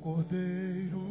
Cordeiro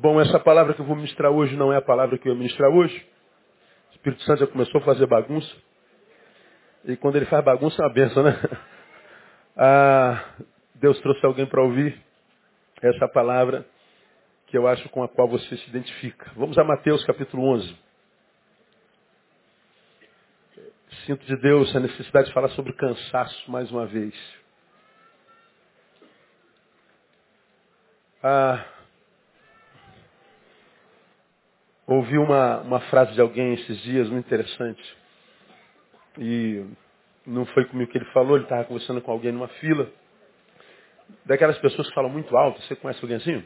Bom, essa palavra que eu vou ministrar hoje não é a palavra que eu ia ministrar hoje. O Espírito Santo já começou a fazer bagunça. E quando ele faz bagunça é uma benção, né? Ah, Deus trouxe alguém para ouvir essa palavra que eu acho com a qual você se identifica. Vamos a Mateus capítulo 11. Sinto de Deus a necessidade de falar sobre cansaço mais uma vez. Ah, ouvi uma, uma frase de alguém esses dias muito interessante. E não foi comigo que ele falou, ele estava conversando com alguém numa fila. Daquelas pessoas que falam muito alto, você conhece alguém assim?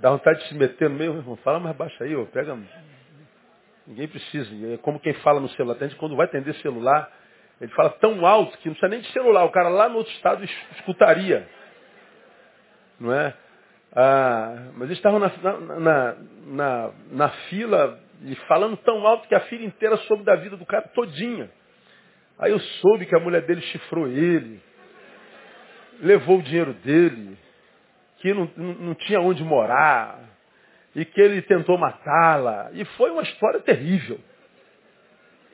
Dá vontade de se meter no meio, irmão, fala mais baixo aí, ó, pega. Ninguém precisa. É como quem fala no celular. Quando vai atender celular, ele fala tão alto que não precisa nem de celular. O cara lá no outro estado es- escutaria. Não é? Ah, mas eles estavam na, na, na, na, fila e falando tão alto que a fila inteira soube da vida do cara todinha. Aí eu soube que a mulher dele chifrou ele, levou o dinheiro dele, que não, não tinha onde morar, e que ele tentou matá-la. E foi uma história terrível.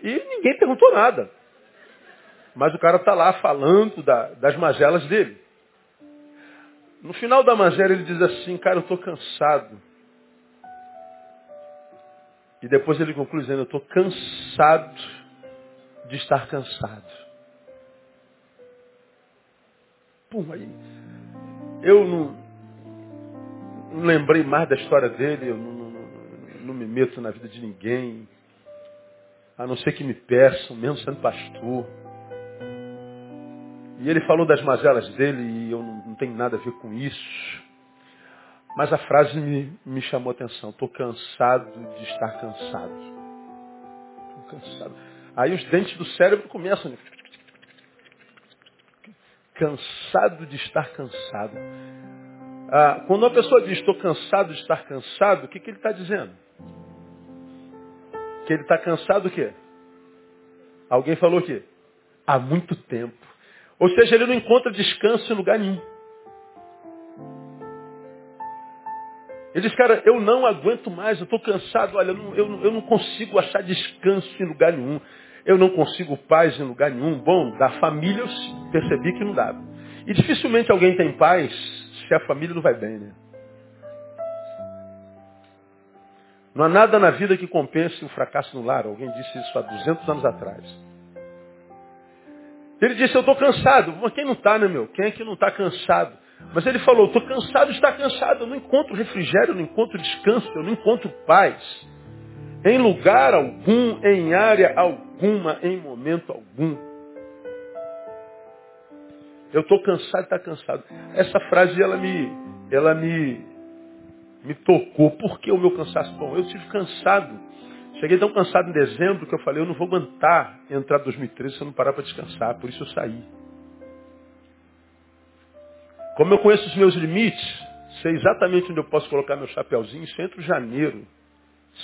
E ninguém perguntou nada. Mas o cara está lá falando da- das mazelas dele. No final da magela ele diz assim, cara, eu estou cansado. E depois ele conclui dizendo, eu estou cansado de estar cansado. Pum, aí. Eu não, não lembrei mais da história dele, eu não, não- não- não me meto na vida de ninguém. A não ser que me peçam, mesmo sendo pastor. E ele falou das mazelas dele e eu não, não tenho nada a ver com isso. Mas a frase me, me chamou a atenção. Estou cansado de estar cansado. Estou cansado. Aí os dentes do cérebro começam. Cansado de estar cansado. Ah, quando uma pessoa diz estou cansado de estar cansado, o que, que ele está dizendo? Que ele está cansado o quê? Alguém falou o quê? Há muito tempo. Ou seja, ele não encontra descanso em lugar nenhum. Ele diz, cara, eu não aguento mais, eu estou cansado, olha, eu não, eu eu não consigo achar descanso em lugar nenhum. Eu não consigo paz em lugar nenhum. Bom, da família eu percebi que não dava. E dificilmente alguém tem paz se a família não vai bem, né? Não há nada na vida que compense o fracasso no lar. Alguém disse isso há 200 anos atrás. Ele disse, eu estou cansado. Mas quem não está, né, meu? Quem é que não está cansado? Mas ele falou, estou cansado estar cansado. Eu não encontro refrigério, eu não encontro descanso, eu não encontro paz. Em lugar algum, em área alguma, em momento algum. Eu estou cansado estar cansado. Essa frase, ela me, ela me, me tocou. Por que o meu cansaço? Bom, eu estive cansado Cheguei tão cansado em dezembro que eu falei, eu não vou aguentar entrar em 2013 se eu não parar para descansar. Por isso eu saí. Como eu conheço os meus limites, sei exatamente onde eu posso colocar meu chapéuzinho. Se entro janeiro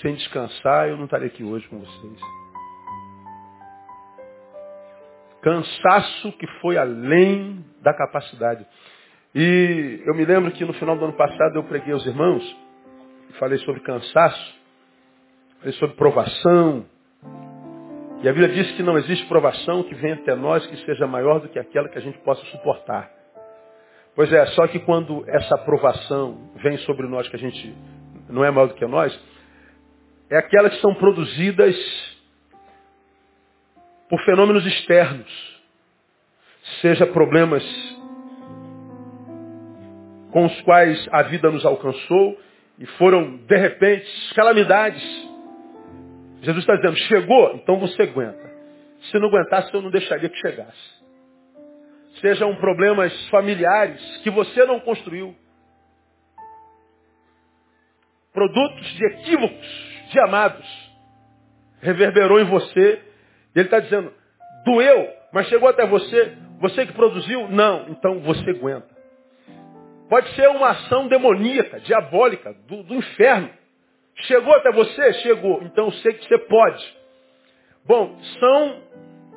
sem descansar, eu não estaria aqui hoje com vocês. Cansaço que foi além da capacidade. E eu me lembro que no final do ano passado eu preguei aos irmãos falei sobre cansaço sobre provação. E a Bíblia diz que não existe provação que venha até nós que seja maior do que aquela que a gente possa suportar. Pois é, só que quando essa provação vem sobre nós, que a gente não é maior do que nós, é aquelas que são produzidas por fenômenos externos. Seja problemas com os quais a vida nos alcançou e foram, de repente, calamidades Jesus está dizendo, chegou, então você aguenta. Se não aguentasse, eu não deixaria que chegasse. Sejam problemas familiares que você não construiu. Produtos de equívocos de amados. Reverberou em você. E ele está dizendo, doeu, mas chegou até você. Você que produziu? Não. Então você aguenta. Pode ser uma ação demoníaca, diabólica, do, do inferno. Chegou até você? Chegou. Então eu sei que você pode. Bom, são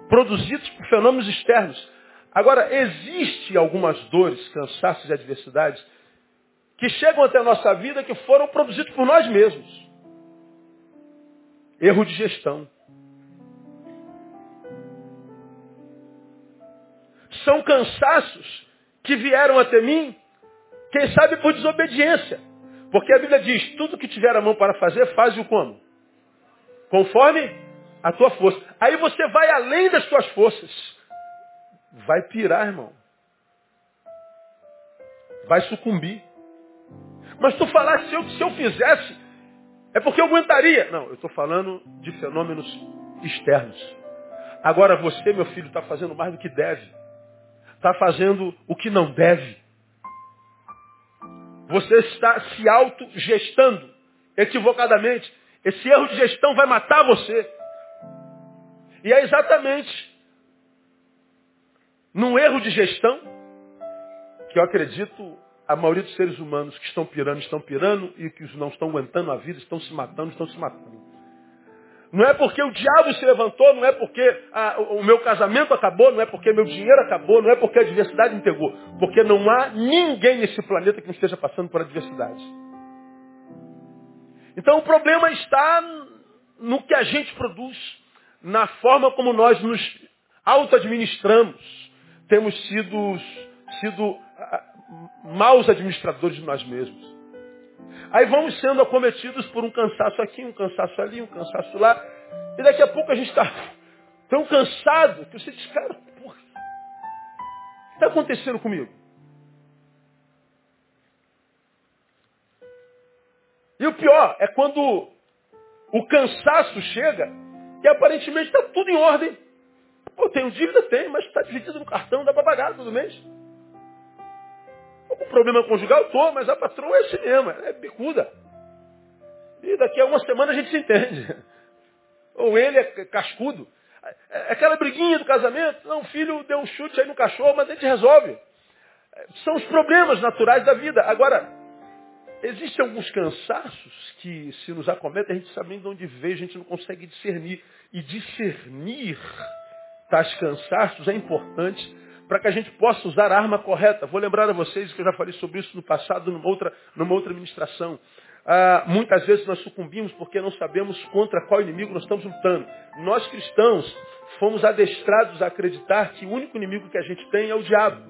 produzidos por fenômenos externos. Agora, existe algumas dores, cansaços e adversidades que chegam até a nossa vida que foram produzidos por nós mesmos. Erro de gestão. São cansaços que vieram até mim, quem sabe por desobediência. Porque a Bíblia diz, tudo que tiver a mão para fazer, faz-o como? Conforme a tua força. Aí você vai além das tuas forças. Vai pirar, irmão. Vai sucumbir. Mas tu falasse, se eu, se eu fizesse, é porque eu aguentaria. Não, eu estou falando de fenômenos externos. Agora você, meu filho, está fazendo mais do que deve. Está fazendo o que não deve. Você está se autogestando equivocadamente. Esse erro de gestão vai matar você. E é exatamente num erro de gestão que eu acredito a maioria dos seres humanos que estão pirando, estão pirando e que não estão aguentando a vida, estão se matando, estão se matando. Não é porque o diabo se levantou, não é porque a, o meu casamento acabou, não é porque meu dinheiro acabou, não é porque a adversidade me pegou. Porque não há ninguém nesse planeta que não esteja passando por adversidade. Então o problema está no que a gente produz, na forma como nós nos auto-administramos. Temos sido, sido maus administradores de nós mesmos. Aí vamos sendo acometidos por um cansaço aqui, um cansaço ali, um cansaço lá. E daqui a pouco a gente está tão cansado que você diz, cara, porra, o que está acontecendo comigo? E o pior é quando o cansaço chega e aparentemente está tudo em ordem. Pô, tenho dívida? Tem, mas está dividido no cartão, dá para pagar todo mês. Algum problema conjugal? Tô, mas a patroa é assim mesmo, é bicuda. E daqui a uma semana a gente se entende. Ou ele é cascudo. É aquela briguinha do casamento, não, o filho deu um chute aí no cachorro, mas a gente resolve. São os problemas naturais da vida. Agora, existem alguns cansaços que se nos acometem, a gente sabe de onde veio, a gente não consegue discernir. E discernir tais cansaços é importante para que a gente possa usar a arma correta. Vou lembrar a vocês que eu já falei sobre isso no passado, numa outra, numa outra ministração. Ah, muitas vezes nós sucumbimos porque não sabemos contra qual inimigo nós estamos lutando. Nós cristãos fomos adestrados a acreditar que o único inimigo que a gente tem é o diabo.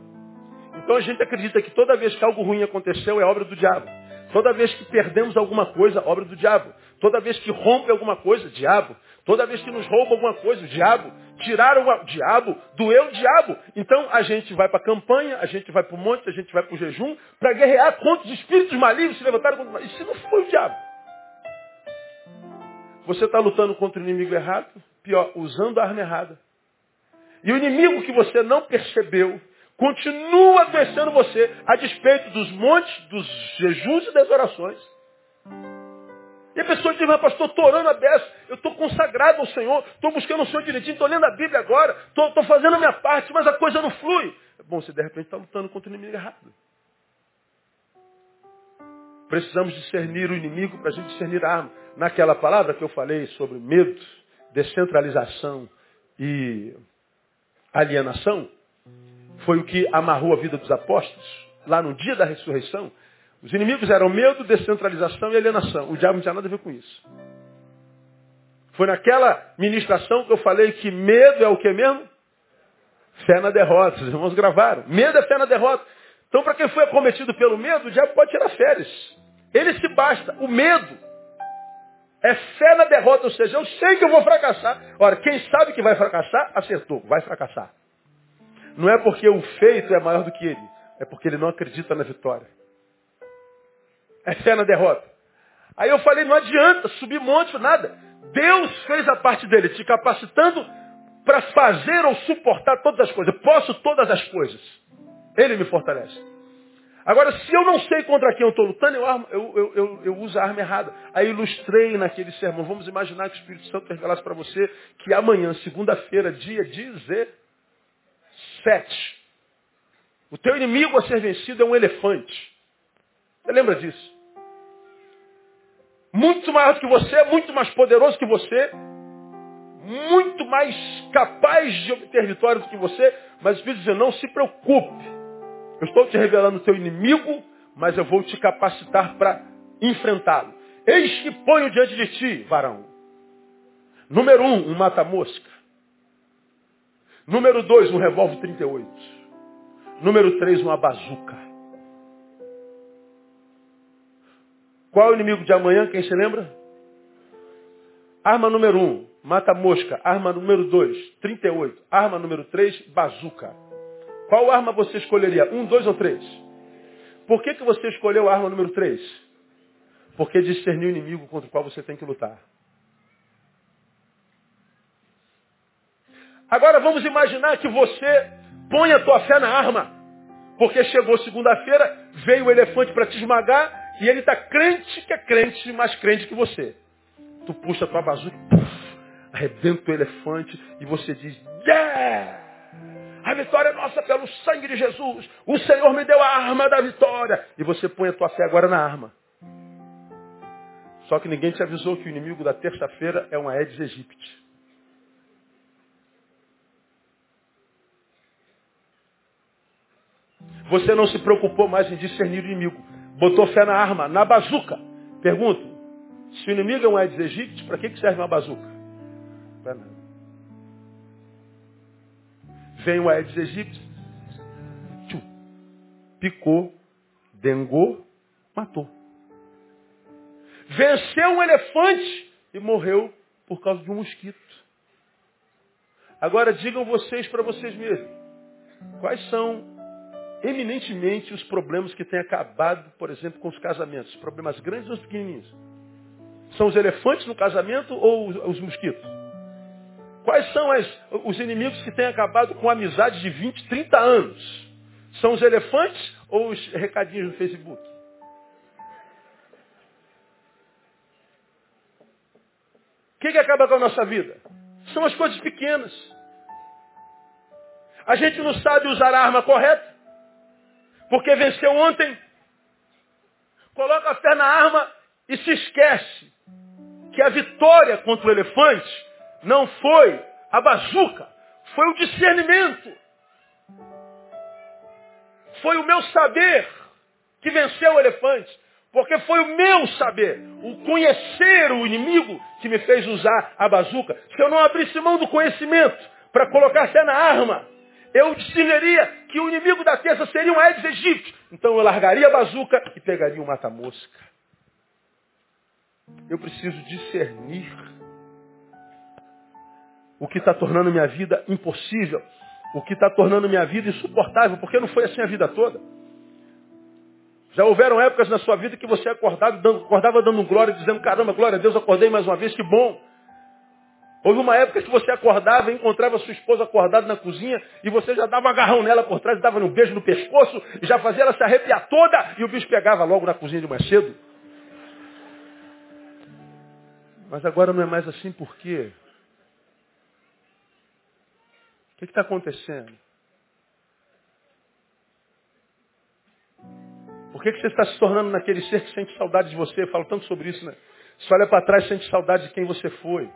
Então a gente acredita que toda vez que algo ruim aconteceu é obra do diabo. Toda vez que perdemos alguma coisa, obra do diabo. Toda vez que rompe alguma coisa, diabo. Toda vez que nos rouba alguma coisa, diabo. Tiraram o diabo, doeu o diabo. Então a gente vai para a campanha, a gente vai para o monte, a gente vai para o jejum, para guerrear contra os espíritos malignos se levantaram contra Isso não foi o diabo. Você está lutando contra o inimigo errado, pior, usando a arma errada. E o inimigo que você não percebeu continua adoecendo você, a despeito dos montes, dos jejuns e das orações. E a pessoa diz, mas pastor, estou orando a beça, eu estou consagrado ao Senhor, estou buscando o Senhor direitinho, estou lendo a Bíblia agora, estou fazendo a minha parte, mas a coisa não flui. Bom, você de repente está lutando contra o inimigo errado. Precisamos discernir o inimigo para a gente discernir a arma. Naquela palavra que eu falei sobre medo, descentralização e alienação, foi o que amarrou a vida dos apóstolos, lá no dia da ressurreição. Os inimigos eram medo, descentralização e alienação. O diabo não tinha nada a ver com isso. Foi naquela ministração que eu falei que medo é o que mesmo? Fé na derrota. Os irmãos gravaram. Medo é fé na derrota. Então, para quem foi acometido pelo medo, o diabo pode tirar férias. Ele se basta. O medo é fé na derrota, ou seja, eu sei que eu vou fracassar. Ora, quem sabe que vai fracassar, acertou, vai fracassar. Não é porque o feito é maior do que ele, é porque ele não acredita na vitória. É fé na derrota. Aí eu falei, não adianta subir monte, nada. Deus fez a parte dele, te capacitando para fazer ou suportar todas as coisas. Posso todas as coisas. Ele me fortalece. Agora, se eu não sei contra quem eu estou lutando, eu, eu, eu, eu, uso a arma errada. Aí ilustrei naquele sermão. Vamos imaginar que o Espírito Santo revelasse para você que amanhã, segunda-feira, dia 17, o teu inimigo a ser vencido é um elefante. Você lembra disso? Muito maior do que você, muito mais poderoso que você, muito mais capaz de obter vitória do que você, mas o Espírito diz, não se preocupe. Eu estou te revelando o teu inimigo, mas eu vou te capacitar para enfrentá-lo. Eis que ponho diante de ti, varão. Número um, um mata-mosca. Número dois, um revólver 38. Número três, uma bazuca. Qual é o inimigo de amanhã? Quem se lembra? Arma número um, mata-mosca. Arma número dois, 38. Arma número três, bazuca. Qual arma você escolheria? Um, dois ou três? Por que, que você escolheu a arma número três? Porque discerniu o inimigo contra o qual você tem que lutar. Agora vamos imaginar que você põe a tua fé na arma. Porque chegou segunda-feira, veio o elefante para te esmagar e ele está crente que é crente, mais crente que você. Tu puxa a tua bazuca, arrebenta o elefante e você diz, yeah! A vitória é nossa pelo sangue de Jesus. O Senhor me deu a arma da vitória. E você põe a tua fé agora na arma. Só que ninguém te avisou que o inimigo da terça-feira é uma Aedes aegypti. Você não se preocupou mais em discernir o inimigo. Botou fé na arma, na bazuca. Pergunto, se o inimigo é um Aedes aegypti, para que serve uma bazuca? Para nada. Vem o Aedes aegypti, tchum, picou, dengou, matou. Venceu um elefante e morreu por causa de um mosquito. Agora digam vocês para vocês mesmos, quais são eminentemente os problemas que têm acabado, por exemplo, com os casamentos? Problemas grandes ou pequenininhos? São os elefantes no casamento ou os mosquitos? Quais são as, os inimigos que têm acabado com amizade de 20, 30 anos? São os elefantes ou os recadinhos no Facebook? O que, que acaba com a nossa vida? São as coisas pequenas. A gente não sabe usar a arma correta, porque venceu ontem. Coloca a fé na arma e se esquece que a vitória contra o elefante não foi a bazuca, foi o discernimento. Foi o meu saber que venceu o elefante. Porque foi o meu saber, o conhecer o inimigo, que me fez usar a bazuca. Se eu não abrisse mão do conhecimento para colocar até na arma, eu discerniria que o inimigo da terça seria um Aedes aegypti. Então eu largaria a bazuca e pegaria o mata-mosca. eu preciso discernir o que está tornando minha vida impossível, o que está tornando minha vida insuportável, porque não foi assim a vida toda. Já houveram épocas na sua vida que você acordava dando, acordava dando glória, dizendo, caramba, glória a Deus, acordei mais uma vez, que bom. Houve uma época que você acordava e encontrava sua esposa acordada na cozinha e você já dava um agarrão nela por trás, dava um beijo no pescoço e já fazia ela se arrepiar toda e o bicho pegava logo na cozinha de mais cedo. Mas agora não é mais assim por quê? O que está acontecendo? Por que, que você está se tornando naquele ser que sente saudade de você? Eu falo tanto sobre isso, né? Você olha para trás e sente saudade de quem você foi.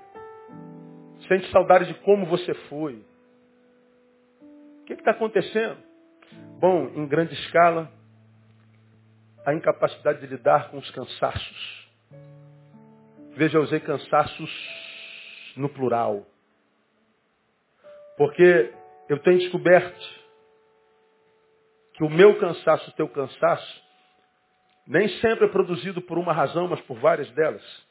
Sente saudade de como você foi. O que está acontecendo? Bom, em grande escala, a incapacidade de lidar com os cansaços. Veja, eu usei cansaços no plural. Porque eu tenho descoberto que o meu cansaço, o teu cansaço, nem sempre é produzido por uma razão, mas por várias delas.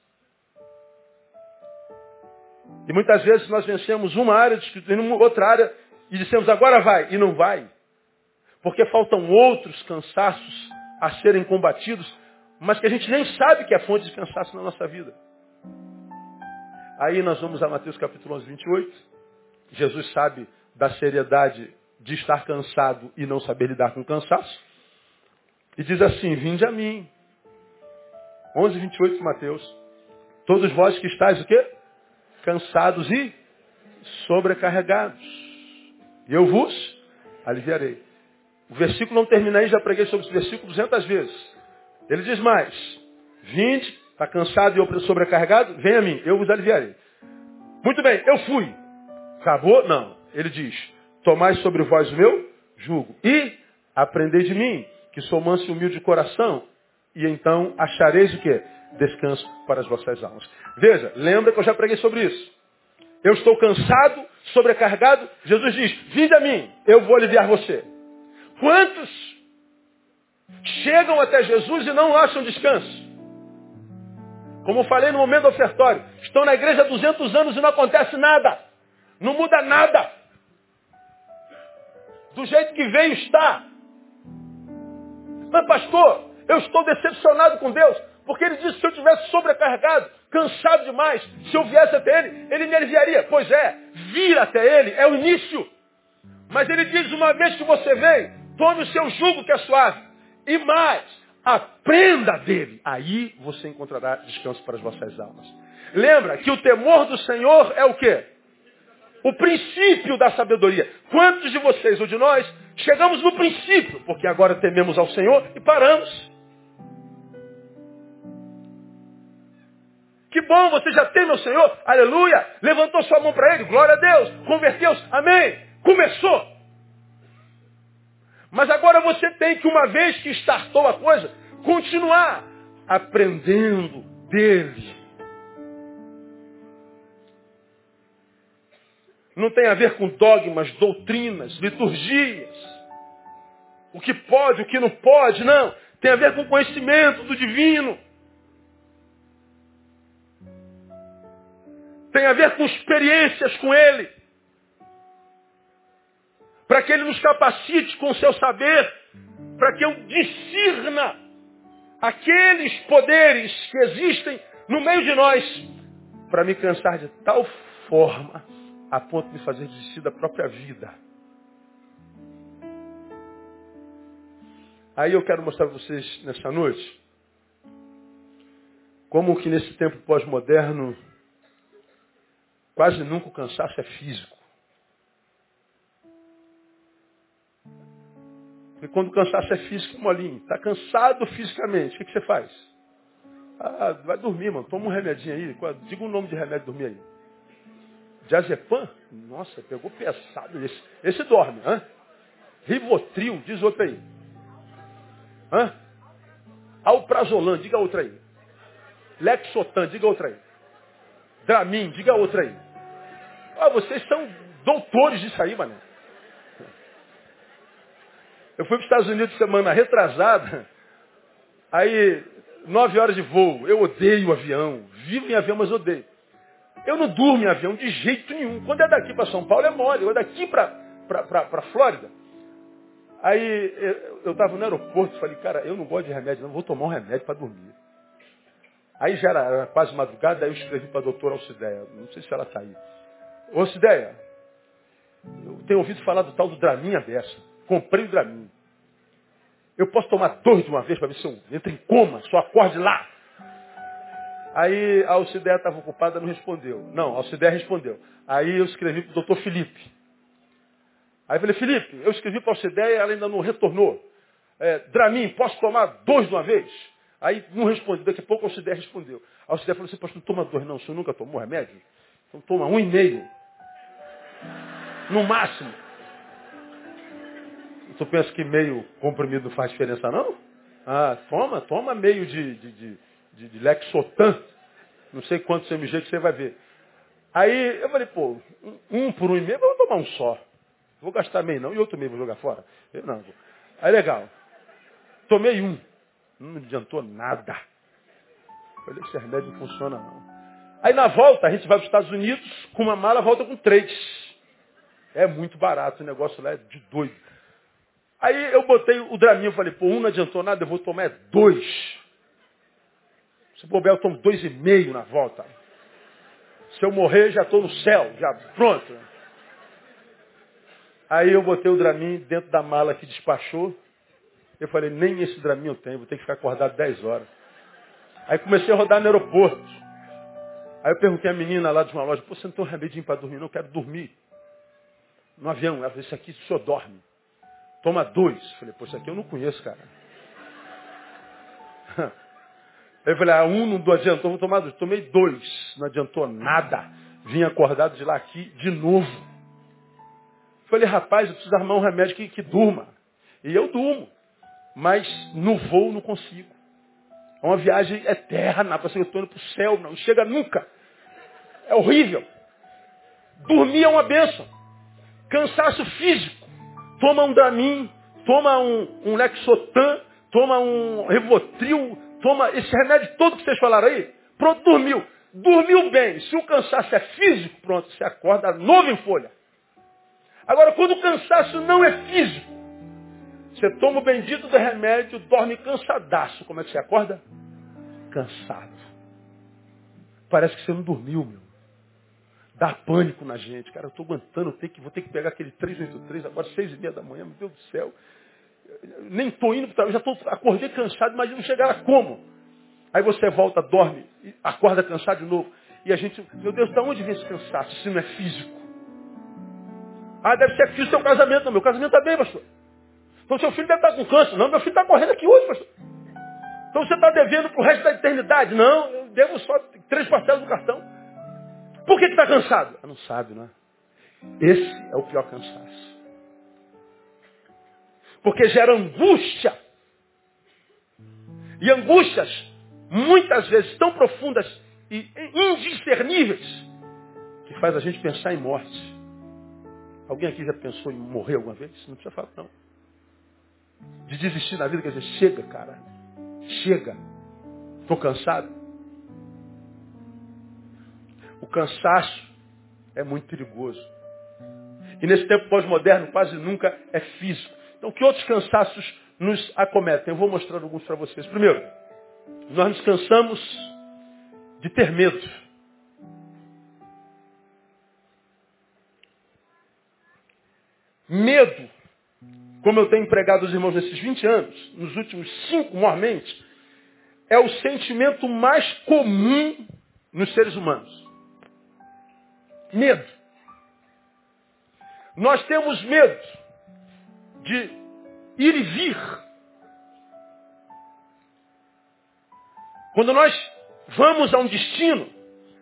E muitas vezes nós vencemos uma área, em outra área, e dissemos agora vai, e não vai. Porque faltam outros cansaços a serem combatidos, mas que a gente nem sabe que é fonte de cansaço na nossa vida. Aí nós vamos a Mateus capítulo 11, 28. Jesus sabe da seriedade de estar cansado e não saber lidar com cansaço. E diz assim, vinde a mim. 11, 28 de Mateus. Todos vós que estáis o quê? Cansados e sobrecarregados. E eu vos aliviarei. O versículo não termina aí, já preguei sobre esse versículo 200 vezes. Ele diz mais, vinde, está cansado e sobrecarregado? Vem a mim, eu vos aliviarei. Muito bem, eu fui. Acabou? Não. Ele diz, tomai sobre vós o meu jugo e aprendei de mim, que sou manso e humilde de coração, e então achareis o quê? Descanso para as vossas almas. Veja, lembra que eu já preguei sobre isso. Eu estou cansado, sobrecarregado. Jesus diz, vinde a mim, eu vou aliviar você. Quantos chegam até Jesus e não acham descanso? Como falei no momento do ofertório, estão na igreja há 200 anos e não acontece nada. Não muda nada. Do jeito que veio está. Mas pastor, eu estou decepcionado com Deus, porque ele disse se eu tivesse sobrecarregado, cansado demais, se eu viesse até ele, ele me aliviaria. Pois é, vir até ele é o início. Mas ele diz, uma vez que você vem, tome o seu jugo que é suave. E mais, aprenda dele. Aí você encontrará descanso para as vossas almas. Lembra que o temor do Senhor é o quê? O princípio da sabedoria. Quantos de vocês ou de nós chegamos no princípio, porque agora tememos ao Senhor e paramos. Que bom, você já teme ao Senhor, aleluia, levantou sua mão para Ele, glória a Deus, converteu-se, amém, começou. Mas agora você tem que, uma vez que startou a coisa, continuar aprendendo dele. Não tem a ver com dogmas, doutrinas, liturgias. O que pode, o que não pode, não. Tem a ver com conhecimento do divino. Tem a ver com experiências com Ele. Para que Ele nos capacite com o seu saber. Para que eu discirna aqueles poderes que existem no meio de nós. Para me cansar de tal forma a ponto de fazer desistir da própria vida. Aí eu quero mostrar para vocês nessa noite como que nesse tempo pós-moderno quase nunca o cansaço é físico. Porque quando o cansaço é físico, é molinho. Está cansado fisicamente, o que, que você faz? Ah, vai dormir, mano. Toma um remedinho aí. Diga o nome de remédio dormir aí. Diazepam? Nossa, pegou pesado esse. Esse dorme, hã? Rivotril, diz outro aí. Hã? Alprazolam, diga outra aí. Lexotan, diga outra aí. Dramin, diga outra aí. Ah, vocês são doutores disso aí, mano. Eu fui para os Estados Unidos semana retrasada. Aí Nove horas de voo. Eu odeio avião. Vivo em avião, mas odeio. Eu não durmo em avião de jeito nenhum. Quando é daqui para São Paulo é mole. Quando é daqui para Flórida. Aí eu estava no aeroporto e falei, cara, eu não gosto de remédio, não vou tomar um remédio para dormir. Aí já era, era quase madrugada, aí eu escrevi para a doutora Alcideia. Não sei se ela está aí. Ô Alcideia, eu tenho ouvido falar do tal do Dramin dessa. Comprei o Dramin. Eu posso tomar dois de uma vez para ver se eu entro em coma, só acorde lá. Aí a Alcideia estava ocupada, não respondeu. Não, a Alcideia respondeu. Aí eu escrevi para o doutor Felipe. Aí eu falei, Felipe, eu escrevi para a Alcideia e ela ainda não retornou. É, Dramin, posso tomar dois de uma vez? Aí não respondeu, daqui a pouco a Alcideia respondeu. A Alcideia falou assim, pastor, não toma dois não, o senhor nunca tomou remédio? Então toma um e meio. No máximo. Tu pensa que meio comprimido não faz diferença não? Ah, toma, toma meio de, de, de, de, de Lexotan. Não sei quantos MG que você vai ver. Aí eu falei, pô, um por um e meio, eu vou tomar um só. Vou gastar meio não, e outro meio vou jogar fora. Eu não. Aí legal. Tomei um. Não adiantou nada. Falei, esse remédio não funciona não. Aí na volta, a gente vai para os Estados Unidos, com uma mala, volta com três. É muito barato, o negócio lá é de doido. Aí eu botei o Draminho, falei, pô, um não adiantou nada, eu vou tomar é dois. Se bobear, eu tomo dois e meio na volta. Se eu morrer, já estou no céu, já pronto. Aí eu botei o Dramin dentro da mala que despachou. Eu falei, nem esse Dramin eu tenho, vou ter que ficar acordado 10 horas. Aí comecei a rodar no aeroporto. Aí eu perguntei à menina lá de uma loja, pô, você não tem um remedinho para dormir? Não, eu quero dormir. No avião. Ela falou, isso aqui senhor dorme. Toma dois. Eu falei, pô, isso aqui eu não conheço, cara. Eu falei, ah, um não adiantou, vou tomar dois. Tomei dois. Não adiantou nada. Vim acordado de lá aqui de novo. Falei, rapaz, eu preciso armar um remédio que, que durma. E eu durmo. Mas no voo não consigo. É uma viagem eterna, parece que eu estou indo para o céu, não chega nunca. É horrível. Dormir é uma benção. Cansaço físico. Toma um Dramin, toma um, um Lexotan, toma um Revotril, toma esse remédio todo que vocês falaram aí. Pronto, dormiu. Dormiu bem. Se o cansaço é físico, pronto, você acorda novo em folha. Agora, quando o cansaço não é físico, você toma o bendito do remédio, dorme cansadaço. Como é que você acorda? Cansado. Parece que você não dormiu, meu. Dá pânico na gente. Cara, eu estou aguentando, eu que, vou ter que pegar aquele 383 agora, seis e meia da manhã, meu Deus do céu. Nem estou indo, eu já estou, acordei cansado, mas não chegar lá como? Aí você volta, dorme, acorda cansado de novo. E a gente, meu Deus, de onde vem esse cansaço se não é físico? Ah, deve ser físico seu casamento. Não, meu casamento está bem, pastor. Então seu filho deve estar com câncer. Não, meu filho está correndo aqui hoje, pastor. Então você está devendo para o resto da eternidade. Não, eu devo só três parcelas do cartão. Por que está cansado? Não sabe, não é? Esse é o pior cansaço. Porque gera angústia. E angústias, muitas vezes, tão profundas e indiscerníveis, que faz a gente pensar em morte. Alguém aqui já pensou em morrer alguma vez? Não precisa falar, não de desistir na vida, quer dizer, chega, cara. Chega. Estou cansado. O cansaço é muito perigoso. E nesse tempo pós-moderno quase nunca é físico. Então que outros cansaços nos acometem? Eu vou mostrar alguns para vocês. Primeiro, nós nos cansamos de ter medo. Medo como eu tenho empregado os irmãos nesses 20 anos, nos últimos cinco mormente, é o sentimento mais comum nos seres humanos. Medo. Nós temos medo de ir e vir. Quando nós vamos a um destino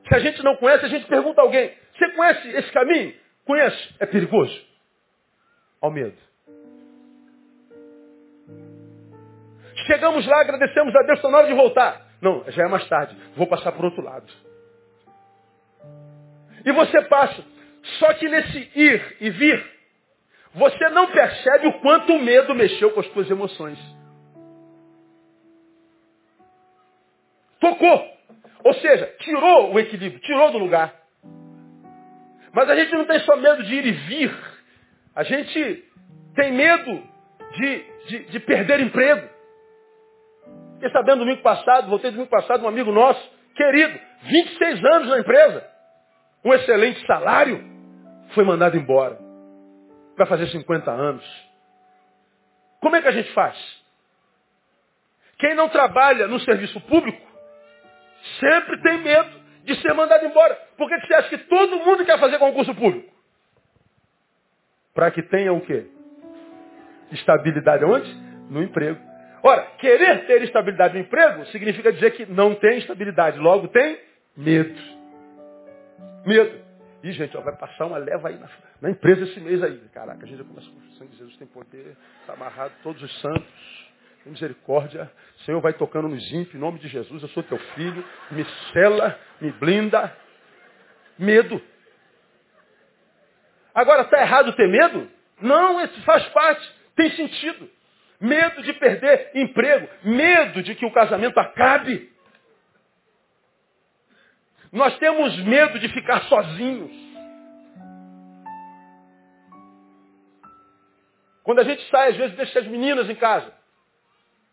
que a gente não conhece, a gente pergunta a alguém, você conhece esse caminho? Conheço. É perigoso. Ao medo. Chegamos lá, agradecemos a Deus, está na hora de voltar. Não, já é mais tarde. Vou passar por outro lado. E você passa. Só que nesse ir e vir, você não percebe o quanto o medo mexeu com as suas emoções. Tocou. Ou seja, tirou o equilíbrio, tirou do lugar. Mas a gente não tem só medo de ir e vir. A gente tem medo de, de, de perder emprego. Fiquei sabendo domingo passado, voltei domingo passado, um amigo nosso, querido, 26 anos na empresa, um excelente salário, foi mandado embora. Vai fazer 50 anos. Como é que a gente faz? Quem não trabalha no serviço público sempre tem medo de ser mandado embora. Por que você acha que todo mundo quer fazer concurso público? Para que tenha o quê? Estabilidade onde? No emprego. Ora, querer ter estabilidade no emprego significa dizer que não tem estabilidade, logo tem medo. Medo. E, gente, ó, vai passar uma leva aí na, na, empresa esse mês aí. Caraca, a gente já começa com o sangue de Jesus tem poder, está amarrado todos os santos. Tem misericórdia. Senhor, vai tocando nos ímpios, em nome de Jesus, eu sou teu filho. Me cela, me blinda. Medo. Agora, está errado ter medo? Não, isso faz parte, tem sentido. Medo de perder emprego, medo de que o casamento acabe. Nós temos medo de ficar sozinhos. Quando a gente sai, às vezes deixa as meninas em casa.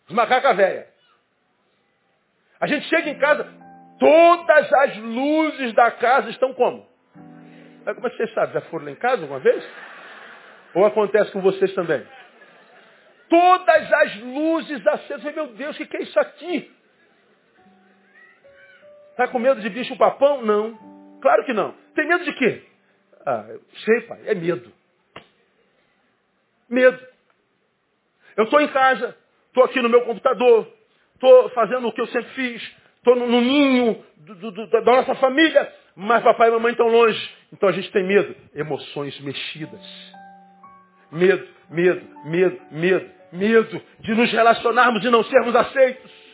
Os macaca velha. A gente chega em casa, todas as luzes da casa estão como? Como é que vocês sabem? Já foram lá em casa alguma vez? Ou acontece com vocês também? Todas as luzes acesas. Meu Deus, o que é isso aqui? Está com medo de bicho papão? Não. Claro que não. Tem medo de quê? Ah, eu sei, pai. É medo. Medo. Eu estou em casa, estou aqui no meu computador, estou fazendo o que eu sempre fiz, estou no, no, ninho do, do, da nossa família, mas papai e mamãe estão longe. Então a gente tem medo. Emoções mexidas. Medo, medo, medo, medo, medo de nos relacionarmos e não sermos aceitos.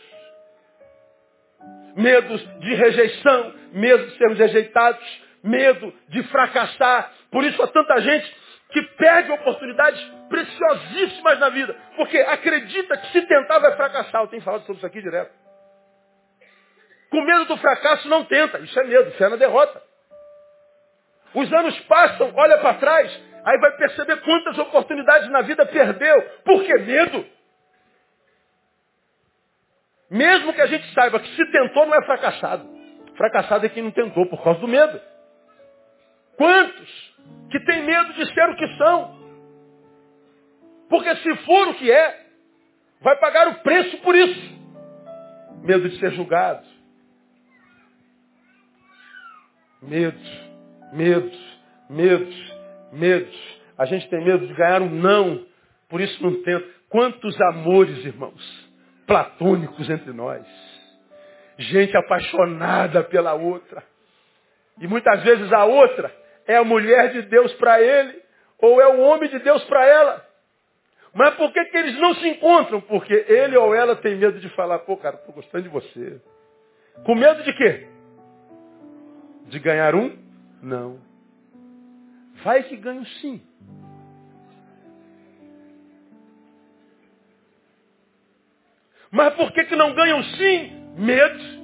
Medo de rejeição, medo de sermos rejeitados, medo de fracassar. Por isso há tanta gente que perde oportunidades preciosíssimas na vida, porque acredita que se tentar vai fracassar. Eu tenho falado sobre isso aqui direto. Com medo do fracasso não tenta, isso é medo, isso é na derrota. Os anos passam, olha para trás, aí vai perceber quantas oportunidades na vida perdeu. Por que medo? Mesmo que a gente saiba que se tentou não é fracassado. Fracassado é quem não tentou por causa do medo. Quantos que têm medo de ser o que são? Porque se for o que é, vai pagar o preço por isso. Medo de ser julgado. Medo, medo, medo, medo. A gente tem medo de ganhar um não, por isso não tenta. Quantos amores, irmãos, platônicos entre nós. Gente apaixonada pela outra. E muitas vezes a outra é a mulher de Deus para ele, ou é o homem de Deus para ela. Mas por que, que eles não se encontram? Porque ele ou ela tem medo de falar, pô, cara, estou gostando de você. Com medo de quê? De ganhar um? Não. Vai que ganho sim. Mas por que, que não ganham sim? Medo.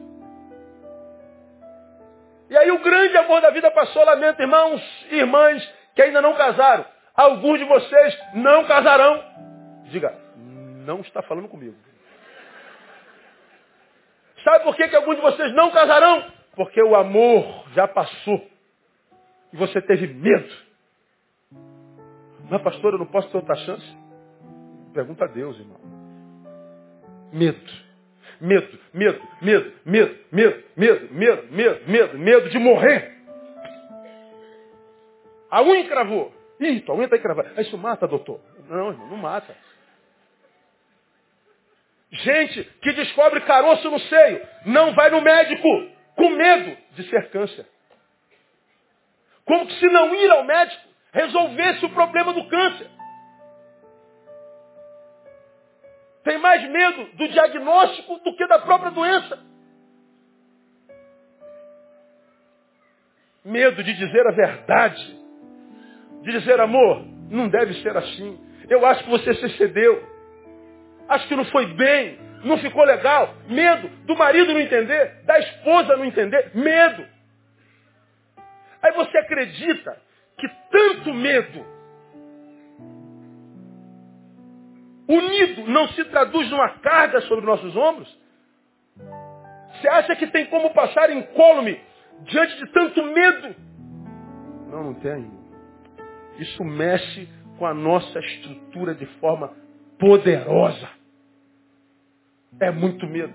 E aí o grande amor da vida passou, lamento, irmãos e irmãs que ainda não casaram. Alguns de vocês não casarão. Diga, não está falando comigo. Sabe por que, que alguns de vocês não casarão? Porque o amor já passou. E você teve medo. Mas pastor, eu não posso ter outra chance? Pergunta a Deus, irmão. Medo medo, medo, medo, medo, medo, medo, medo, medo, medo, medo de morrer. A unha encravou. Ih, tua unha está encravada. Isso mata, doutor. Não, irmão, não mata. Gente que descobre caroço no seio, não vai no médico com medo de ser câncer. Como se não ir ao médico resolvesse o problema do câncer. Tem mais medo do diagnóstico do que da própria doença. Medo de dizer a verdade. De dizer, amor, não deve ser assim. Eu acho que você se excedeu. Acho que não foi bem. não ficou legal. Medo do marido não entender, da esposa não entender. Medo. Aí você acredita que tanto medo unido não se traduz numa carga sobre nossos ombros? Você acha que tem como passar incólume diante de tanto medo? Não, não tem. Isso mexe com a nossa estrutura de forma poderosa. É muito medo.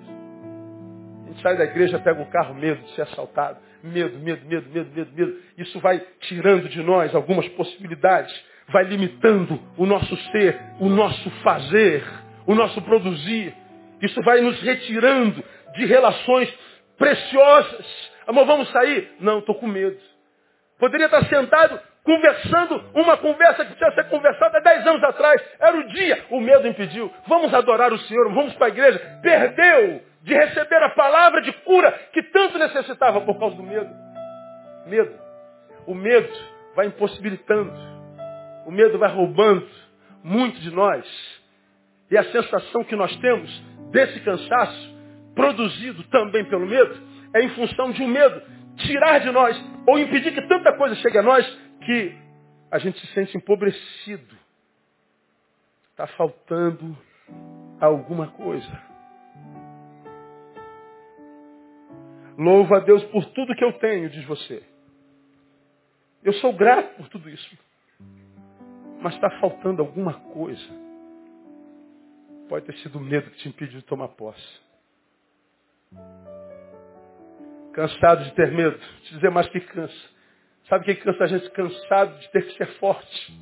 A gente sai da igreja, pega o carro, medo de ser assaltado. Medo, medo, medo, medo, medo, medo. Isso vai tirando de nós algumas possibilidades. Vai limitando o nosso ser, o nosso fazer, o nosso produzir. Isso vai nos retirando de relações preciosas. Amor, vamos sair? Não, estou com medo. Poderia estar sentado conversando uma conversa que tinha ser conversada há 10 anos atrás. Era o dia, o medo impediu. Vamos adorar o Senhor, vamos para a igreja. Perdeu de receber a palavra de cura que tanto necessitava por causa do medo. Medo. O medo vai impossibilitando. O medo vai roubando muito de nós. E a sensação que nós temos desse cansaço, produzido também pelo medo, é em função de um medo tirar de nós ou impedir que tanta coisa chegue a nós que a gente se sente empobrecido. Está faltando alguma coisa. Louvo a Deus por tudo que eu tenho, diz você. Eu sou grato por tudo isso. Mas está faltando alguma coisa. Pode ter sido o medo que te impediu de tomar posse. Cansado de ter medo. Te dizer mais que cansa. Sabe o que cansa a gente? Cansado de ter que ser forte.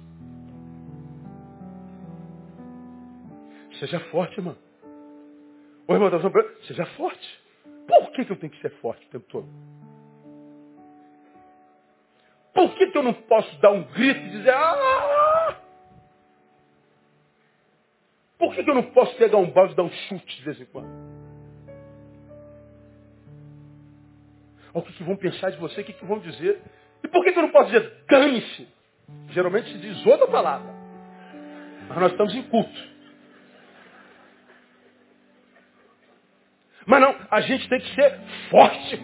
Seja forte, irmão. Ô irmão, tá seja forte. Por que, que eu tenho que ser forte o tempo todo? Por que, que eu não posso dar um grito e dizer, ah! Por que, que eu não posso pegar um balde e dar um chute de vez em quando? O que, que vão pensar de você? O que, que vão dizer? E por que, que eu não posso dizer, dane-se? Geralmente se diz outra palavra. Mas nós estamos em culto. Mas não, a gente tem que ser forte.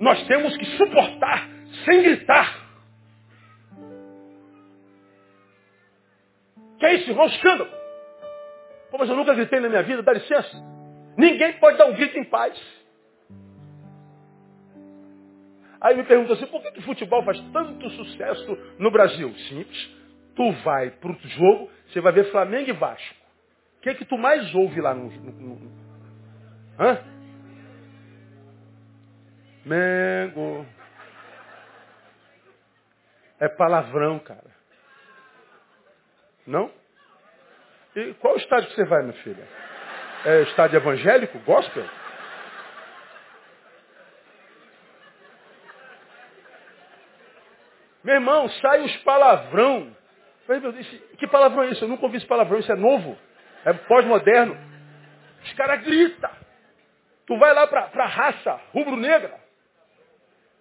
Nós temos que suportar sem gritar. Que é isso, irmão? Escândalo. Pô, mas eu nunca gritei na minha vida, dá licença. Ninguém pode dar um grito em paz. Aí me pergunta assim, por que, que o futebol faz tanto sucesso no Brasil? Simples. Tu vai para o jogo, você vai ver Flamengo e Vasco. O que é que tu mais ouve lá no... no, no... Hã? Mengo. É palavrão, cara. Não? E qual estádio que você vai, minha filha? É estádio evangélico? Gospel? Meu irmão, sai os palavrão. Que palavrão é isso? Eu nunca ouvi esse palavrão, isso é novo. É pós-moderno. Os caras gritam. Tu vai lá para a raça rubro-negra.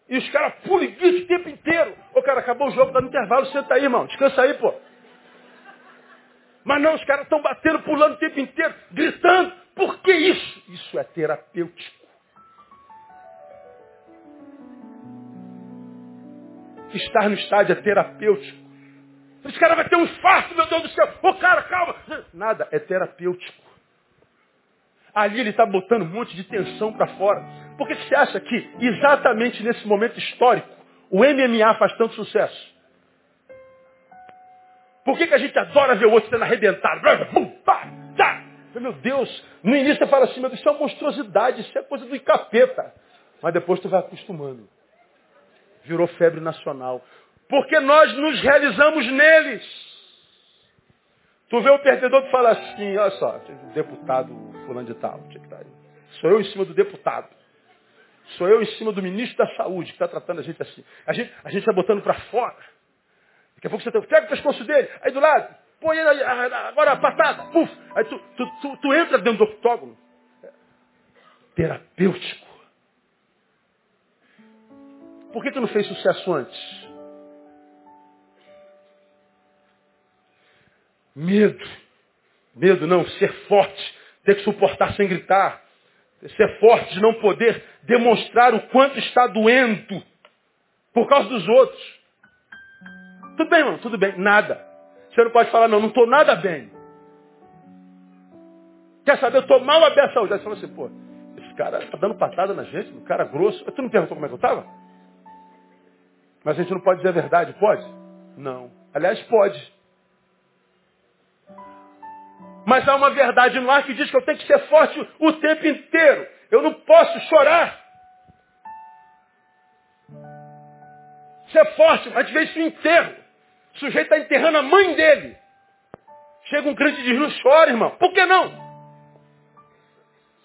E os caras pulam e gritam o tempo inteiro. Ô cara, acabou o jogo, tá no intervalo, senta aí, irmão. Descansa aí, pô. Mas não, os caras estão batendo, pulando o tempo inteiro, gritando. Por que isso? Isso é terapêutico. Estar no estádio é terapêutico. Esse cara vai ter um infarto, meu Deus do céu. Ô cara, calma. Nada, é terapêutico. Ali ele está botando um monte de tensão para fora. Por que você acha que exatamente nesse momento histórico o MMA faz tanto sucesso? Por que, que a gente adora ver o outro sendo arrebentado? Meu Deus, no início você fala assim, meu Deus, isso é uma monstruosidade, isso é coisa do capeta. Mas depois tu vai acostumando. Virou febre nacional. Porque nós nos realizamos neles. Tu vê o perdedor que fala assim, olha só, deputado fulano de tal, sou eu em cima do deputado. Sou eu em cima do ministro da saúde que está tratando a gente assim. A gente está botando para fora. Daqui a pouco você tem, pega o pescoço dele, aí do lado, põe ele agora a patada, puf. Aí tu, tu, tu, tu entra dentro do octógono. Terapêutico. Por que tu não fez sucesso antes? Medo. Medo não, ser forte ter que suportar sem gritar, ser forte de não poder demonstrar o quanto está doendo por causa dos outros. Tudo bem, irmão, tudo bem. Nada. Você não pode falar, não, não estou nada bem. Quer saber, eu estou mal aberto saúde. Aí você fala assim, pô, esse cara está dando patada na gente, um cara grosso. Tu não perguntou como é que eu estava? Mas a gente não pode dizer a verdade, pode? Não. Aliás, pode. Mas há uma verdade no ar que diz que eu tenho que ser forte o tempo inteiro. Eu não posso chorar. Ser forte, mas de vez em enterro. O sujeito está enterrando a mãe dele. Chega um crente e diz, não chore, irmão. Por que não?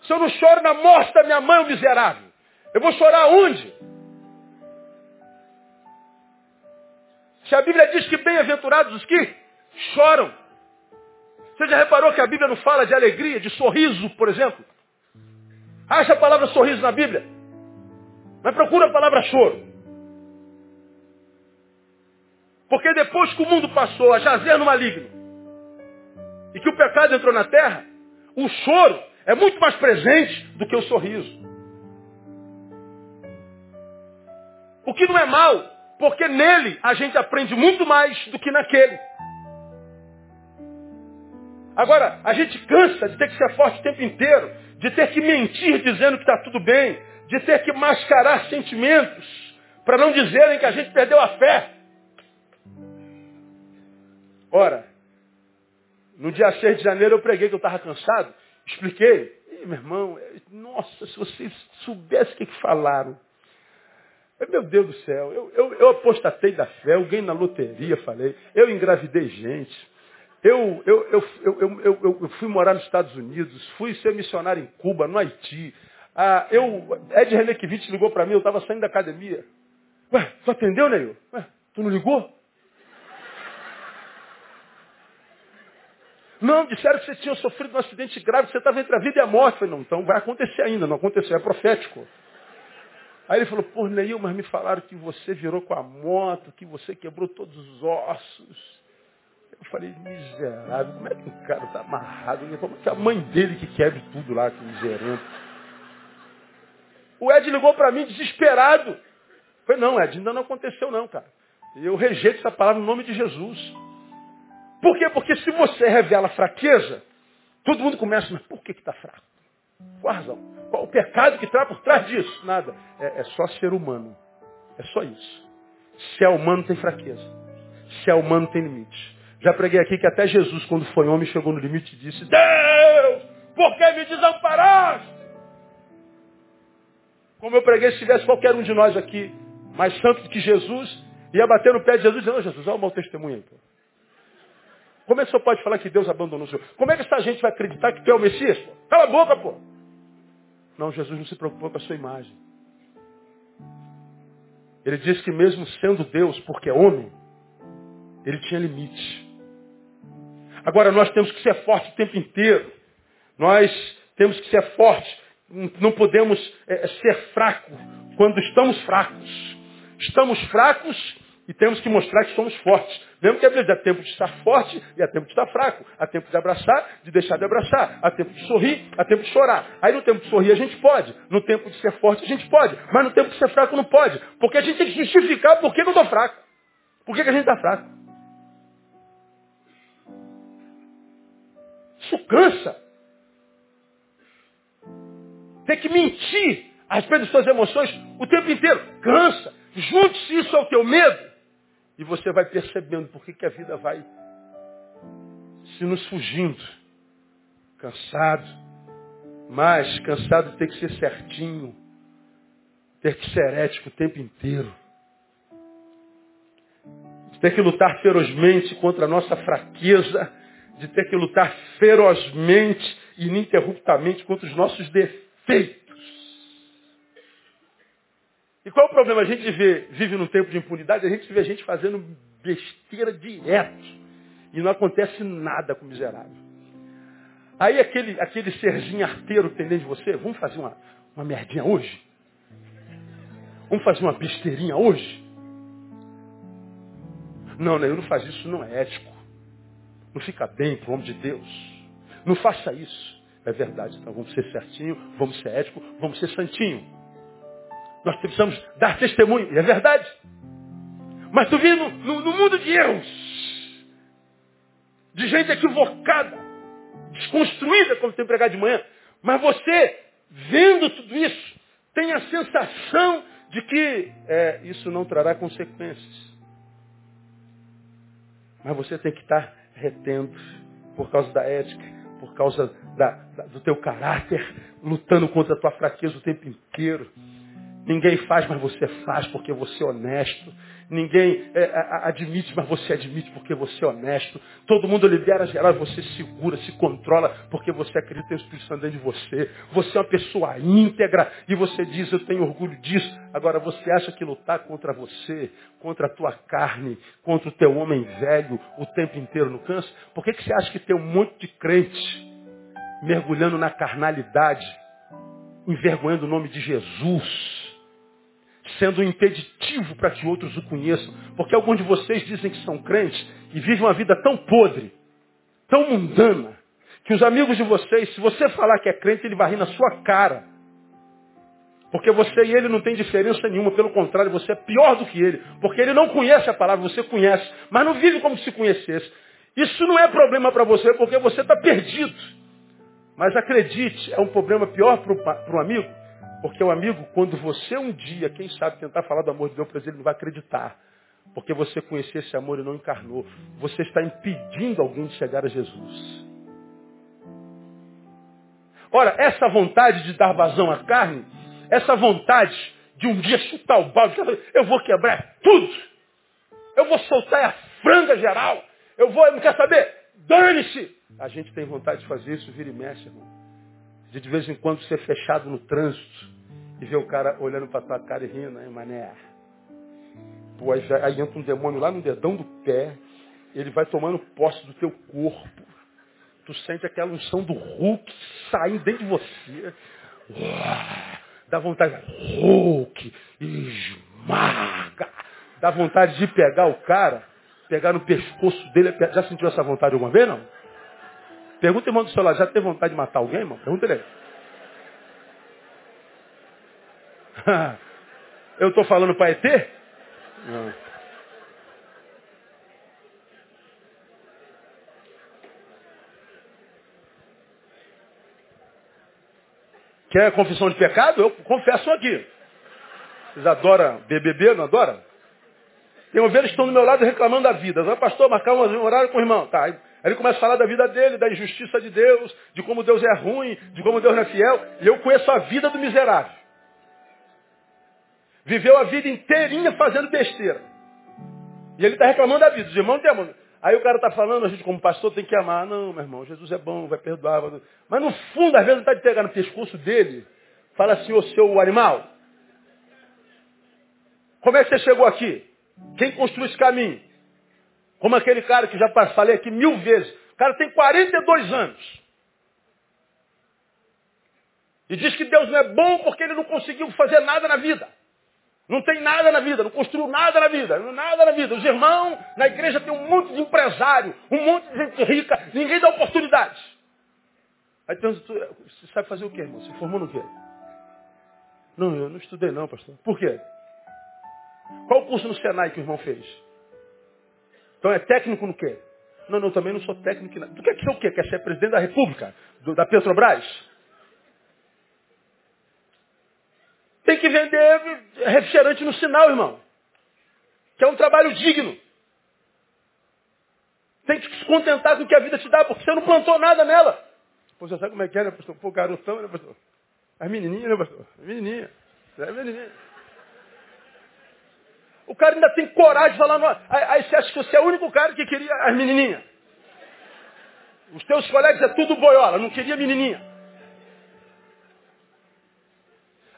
Se eu não choro na morte da minha mãe, o miserável, eu vou chorar onde? Se a Bíblia diz que bem-aventurados os que choram. Você já reparou que a Bíblia não fala de alegria, de sorriso, por exemplo? Acha a palavra sorriso na Bíblia. Mas procura a palavra choro. Porque depois que o mundo passou a jazer no maligno, e que o pecado entrou na terra, o choro é muito mais presente do que o sorriso. O que não é mal, porque nele a gente aprende muito mais do que naquele. Agora, a gente cansa de ter que ser forte o tempo inteiro, de ter que mentir dizendo que está tudo bem, de ter que mascarar sentimentos, para não dizerem que a gente perdeu a fé. Ora, no dia 6 de janeiro eu preguei que eu estava cansado, expliquei. E, meu irmão, nossa, se vocês soubessem o que, que falaram. Meu Deus do céu, eu, eu, eu apostatei da fé, ganhei na loteria, falei. Eu engravidei gente. Eu, eu, eu, eu, eu, eu, fui morar nos Estados Unidos, fui ser missionário em Cuba, no Haiti. Ah, eu, Ed Renekiewicz ligou para mim, eu estava saindo da academia. Ué, tu atendeu, Neil? Ué, tu não ligou? Não, disseram que você tinha sofrido um acidente grave, que você estava entre a vida e a morte. Eu falei, não, então vai acontecer ainda, não aconteceu, é profético. Aí ele falou, pô, Neil, mas me falaram que você virou com a moto, que você quebrou todos os ossos. Eu falei, miserável, como é que o cara está amarrado? Como é que a mãe dele que quebre tudo lá, que miserável. O Ed ligou para mim desesperado. Falei, não, Ed, ainda não aconteceu não, cara. Eu rejeito essa palavra no nome de Jesus. Por quê? Porque se você revela fraqueza, todo mundo começa, mas por que está fraco? Qual a razão? Qual o pecado que está por trás disso? Nada. É, é só ser humano. É só isso. Se é humano, tem fraqueza. Se é humano, tem limite. Já preguei aqui que até Jesus, quando foi homem, chegou no limite e disse, Deus, por que me desamparaste? Como eu preguei, se tivesse qualquer um de nós aqui mais santo que Jesus, ia bater no pé de Jesus e dizer, oh, Jesus, olha o mau testemunho aí. Pô. Como é que o senhor pode falar que Deus abandonou o senhor? Como é que essa gente vai acreditar que tu é o Messias? Pô? Cala a boca, pô. Não, Jesus não se preocupou com a sua imagem. Ele disse que mesmo sendo Deus, porque é homem, ele tinha limite. Agora, nós temos que ser fortes o tempo inteiro. Nós temos que ser fortes. Não podemos é, ser fracos quando estamos fracos. Estamos fracos e temos que mostrar que somos fortes. Mesmo que às vezes há tempo de estar forte e há tempo de estar fraco. Há tempo de abraçar, de deixar de abraçar. Há tempo de sorrir, há tempo de chorar. Aí no tempo de sorrir a gente pode. No tempo de ser forte a gente pode. Mas no tempo de ser fraco não pode. Porque a gente tem que justificar por que eu estou fraco. Por que, que a gente está fraco? Isso cansa. Ter que mentir a respeito das suas emoções o tempo inteiro. Cansa. Junte-se isso ao teu medo. E você vai percebendo por que, a vida vai se nos fugindo. Cansado. Mas cansado de ter que ser certinho. Ter que ser ético o tempo inteiro. De ter que lutar ferozmente contra a nossa fraqueza de ter que lutar ferozmente e ininterruptamente contra os nossos defeitos. E qual é o problema? A gente vê, vive num tempo de impunidade, a gente vê a gente fazendo besteira direto. E não acontece nada com o miserável. Aí aquele, aquele serzinho arteiro tem dentro de você, vamos fazer uma, uma merdinha hoje? Vamos fazer uma besteirinha hoje? Não, né? Eu não faço isso, não é ético. Não fica bem para o homem de Deus. Não faça isso. É verdade. Então vamos ser certinho, vamos ser ético, vamos ser santinho. Nós precisamos dar testemunho. E é verdade. Mas tu vindo no, no mundo de erros, de gente equivocada, desconstruída, como tem pregado de manhã, mas você, vendo tudo isso, tem a sensação de que é, isso não trará consequências. Mas você tem que estar retendo por causa da ética, por causa da, da, do teu caráter, lutando contra a tua fraqueza o tempo inteiro. Ninguém faz, mas você faz porque você é honesto. Ninguém é, admite, mas você admite porque você é honesto. Todo mundo libera geral, você segura, se controla, porque você acredita em Espírito Santo dentro de você. Você é uma pessoa íntegra e você diz, eu tenho orgulho disso. Agora você acha que lutar contra você, contra a tua carne, contra o teu homem velho, o tempo inteiro no cansa? Por que, que você acha que tem um monte de crente mergulhando na carnalidade, envergonhando o nome de Jesus? Sendo um impeditivo para que outros o conheçam. Porque alguns de vocês dizem que são crentes e vivem uma vida tão podre, tão mundana, que os amigos de vocês, se você falar que é crente, ele vai rir na sua cara. Porque você e ele não tem diferença nenhuma, pelo contrário, você é pior do que ele. Porque ele não conhece a palavra, você conhece, mas não vive como se conhecesse. Isso não é problema para você, porque você está perdido. Mas acredite, é um problema pior para o amigo, porque o amigo, quando você um dia, quem sabe, tentar falar do amor de Deus para ele, ele não vai acreditar. Porque você conhecia esse amor e não encarnou. Você está impedindo alguém de chegar a Jesus. Ora, essa vontade de dar vazão à carne, essa vontade de um dia chutar o balde, eu vou quebrar tudo. Eu vou soltar a franga geral. Eu vou, não quer saber? Dane-se! A gente tem vontade de fazer isso, vira e mexe, irmão. De de vez em quando ser fechado no trânsito e ver o cara olhando para tua cara e rindo, aí, mané. Pô, aí, aí entra um demônio lá no dedão do pé, ele vai tomando posse do teu corpo. Tu sente aquela unção do Hulk saindo dentro de você. Uau, dá vontade, Hulk, esmaga. Dá vontade de pegar o cara, pegar no pescoço dele. Já sentiu essa vontade alguma vez, não? Pergunta, irmão do seu lado, já teve vontade de matar alguém, irmão? Pergunta ele. Eu estou falando para ET? Não. Quer confissão de pecado? Eu confesso aqui. Vocês adoram BBB, não adoram? Tem ovelhas que estão do meu lado reclamando da vida. Vai, pastor, marcar um horário com o irmão. Tá. Ele começa a falar da vida dele, da injustiça de Deus, de como Deus é ruim, de como Deus não é fiel. E eu conheço a vida do miserável. Viveu a vida inteirinha fazendo besteira. E ele está reclamando da vida. Os irmãos têm Aí o cara está falando, a gente como pastor tem que amar. Não, meu irmão, Jesus é bom, vai perdoar. Vai... Mas no fundo, às vezes, está de pegar no pescoço dele. Fala assim, ô seu animal. Como é que você chegou aqui? Quem construiu esse caminho? Como aquele cara que já falei aqui mil vezes. O cara tem 42 anos. E diz que Deus não é bom porque ele não conseguiu fazer nada na vida. Não tem nada na vida, não construiu nada na vida, nada na vida. Os irmãos na igreja tem um monte de empresário, um monte de gente rica, ninguém dá oportunidade. Aí então, você sabe fazer o quê, irmão? Se formou no quê? Não, eu não estudei não, pastor. Por quê? Qual o curso no Senai que o irmão fez? Então é técnico no quê? Não, não, também não sou técnico. Do que é que é o quê? Quer ser presidente da República? Do, da Petrobras? Tem que vender refrigerante no sinal, irmão. Que é um trabalho digno. Tem que se contentar com o que a vida te dá, porque você não plantou nada nela. Pô, você sabe como é que é, né, pastor? Pô, garotão, né, pastor? As menininhas, né, pastor? As menininhas. É menininha. O cara ainda tem coragem de falar. No... Aí, você acha que você é o único cara que queria as menininhas. Os teus colegas é tudo boiola, não queria menininha.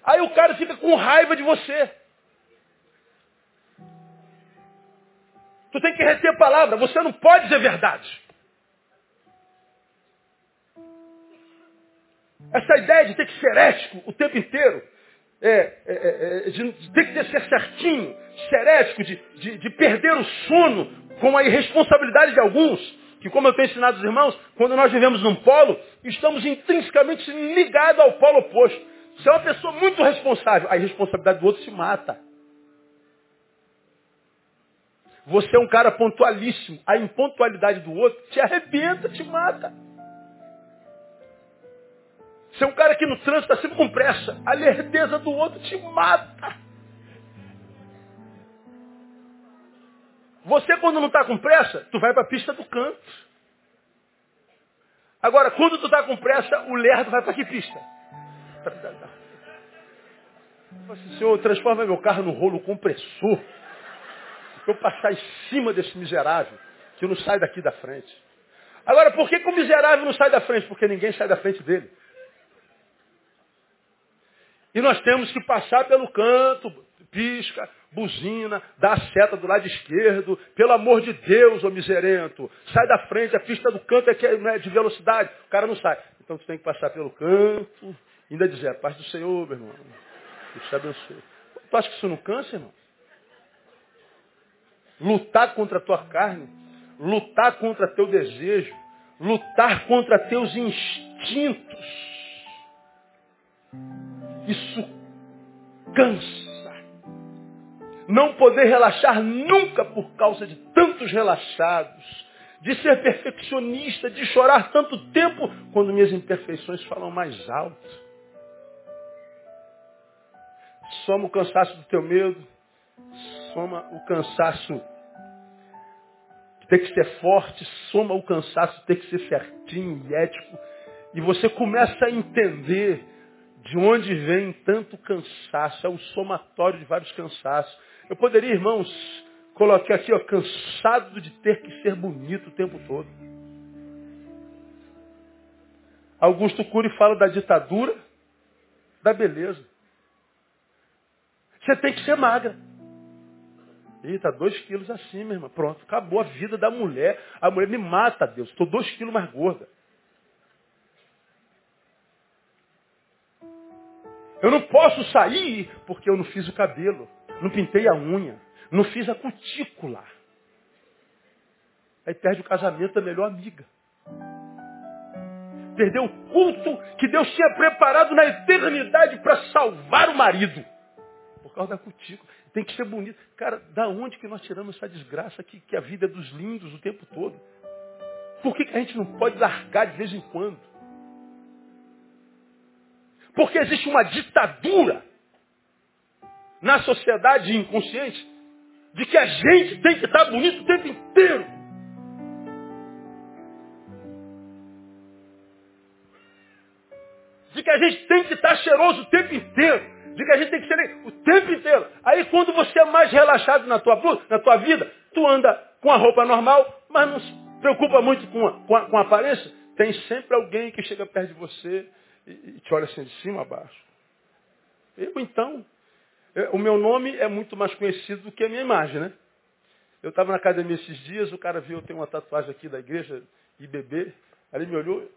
Aí o cara fica com raiva de você. Tu tem que reter a palavra, você não pode dizer verdade. Essa ideia de ter que ser ético o tempo inteiro, é, é, é, é de, ter que ser certinho, ser ético, de, de, de perder o sono com a irresponsabilidade de alguns, que, como eu tenho ensinado os irmãos, quando nós vivemos num polo, estamos intrinsecamente ligados ao polo oposto. Você é uma pessoa muito responsável, a irresponsabilidade do outro se mata. Você é um cara pontualíssimo, a impontualidade do outro te arrebenta, te mata. Você é um cara que no trânsito está sempre com pressa, a lerdeza do outro te mata. Você, quando não está com pressa, tu vai para a pista do canto. Agora, quando tu está com pressa, o lerdo vai para que pista? Senhor, transforma meu carro no rolo compressor. Para eu passar em cima desse miserável, que não sai daqui da frente. Agora, por que, que o miserável não sai da frente? Porque ninguém sai da frente dele. E nós temos que passar pelo canto, pisca, buzina, dá a seta do lado esquerdo. Pelo amor de Deus, ô miserento. Sai da frente, a pista do canto é, que é né, de velocidade. O cara não sai. Então tu tem que passar pelo canto. Ainda dizer, a paz do Senhor, meu irmão. Deus te abençoe. Tu acha que isso não cansa, irmão? Lutar contra a tua carne. Lutar contra teu desejo. Lutar contra teus instintos. Isso cansa não poder relaxar nunca por causa de tantos relaxados, de ser perfeccionista, de chorar tanto tempo quando minhas imperfeições falam mais alto. Soma o cansaço do teu medo, soma o cansaço de ter que ser forte, soma o cansaço de ter que ser certinho e ético, e você começa a entender de onde vem tanto cansaço, é o somatório de vários cansaços. Eu poderia, irmãos, colocar aqui, ó, cansado de ter que ser bonito o tempo todo. Augusto Cury fala da ditadura da beleza. Você tem que ser magra. Eita, dois quilos assim, minha irmã. Pronto, acabou a vida da mulher. A mulher me mata, Deus. Estou dois quilos mais gorda. Eu não posso sair porque eu não fiz o cabelo. Não pintei a unha. Não fiz a cutícula. Aí perde o casamento da melhor amiga. Perdeu o culto que Deus tinha preparado na eternidade para salvar o marido. Por causa da cutícula. Tem que ser bonito. Cara, da onde que nós tiramos essa desgraça que, que a vida é dos lindos o tempo todo? Por que, que a gente não pode largar de vez em quando? Porque existe uma ditadura na sociedade inconsciente de que a gente tem que estar bonito o tempo inteiro. De que a gente tem que estar cheiroso o tempo inteiro. De que a gente tem que ser o tempo inteiro. Aí quando você é mais relaxado na tua, na tua vida, tu anda com a roupa normal, mas não se preocupa muito com a, com a, com a aparência. Tem sempre alguém que chega perto de você e, te olha assim de cima a baixo. Eu então o meu nome é muito mais conhecido do que a minha imagem, né? Eu estava na academia esses dias, o cara viu, eu tenho uma tatuagem aqui da igreja, IBB, aí ele me olhou,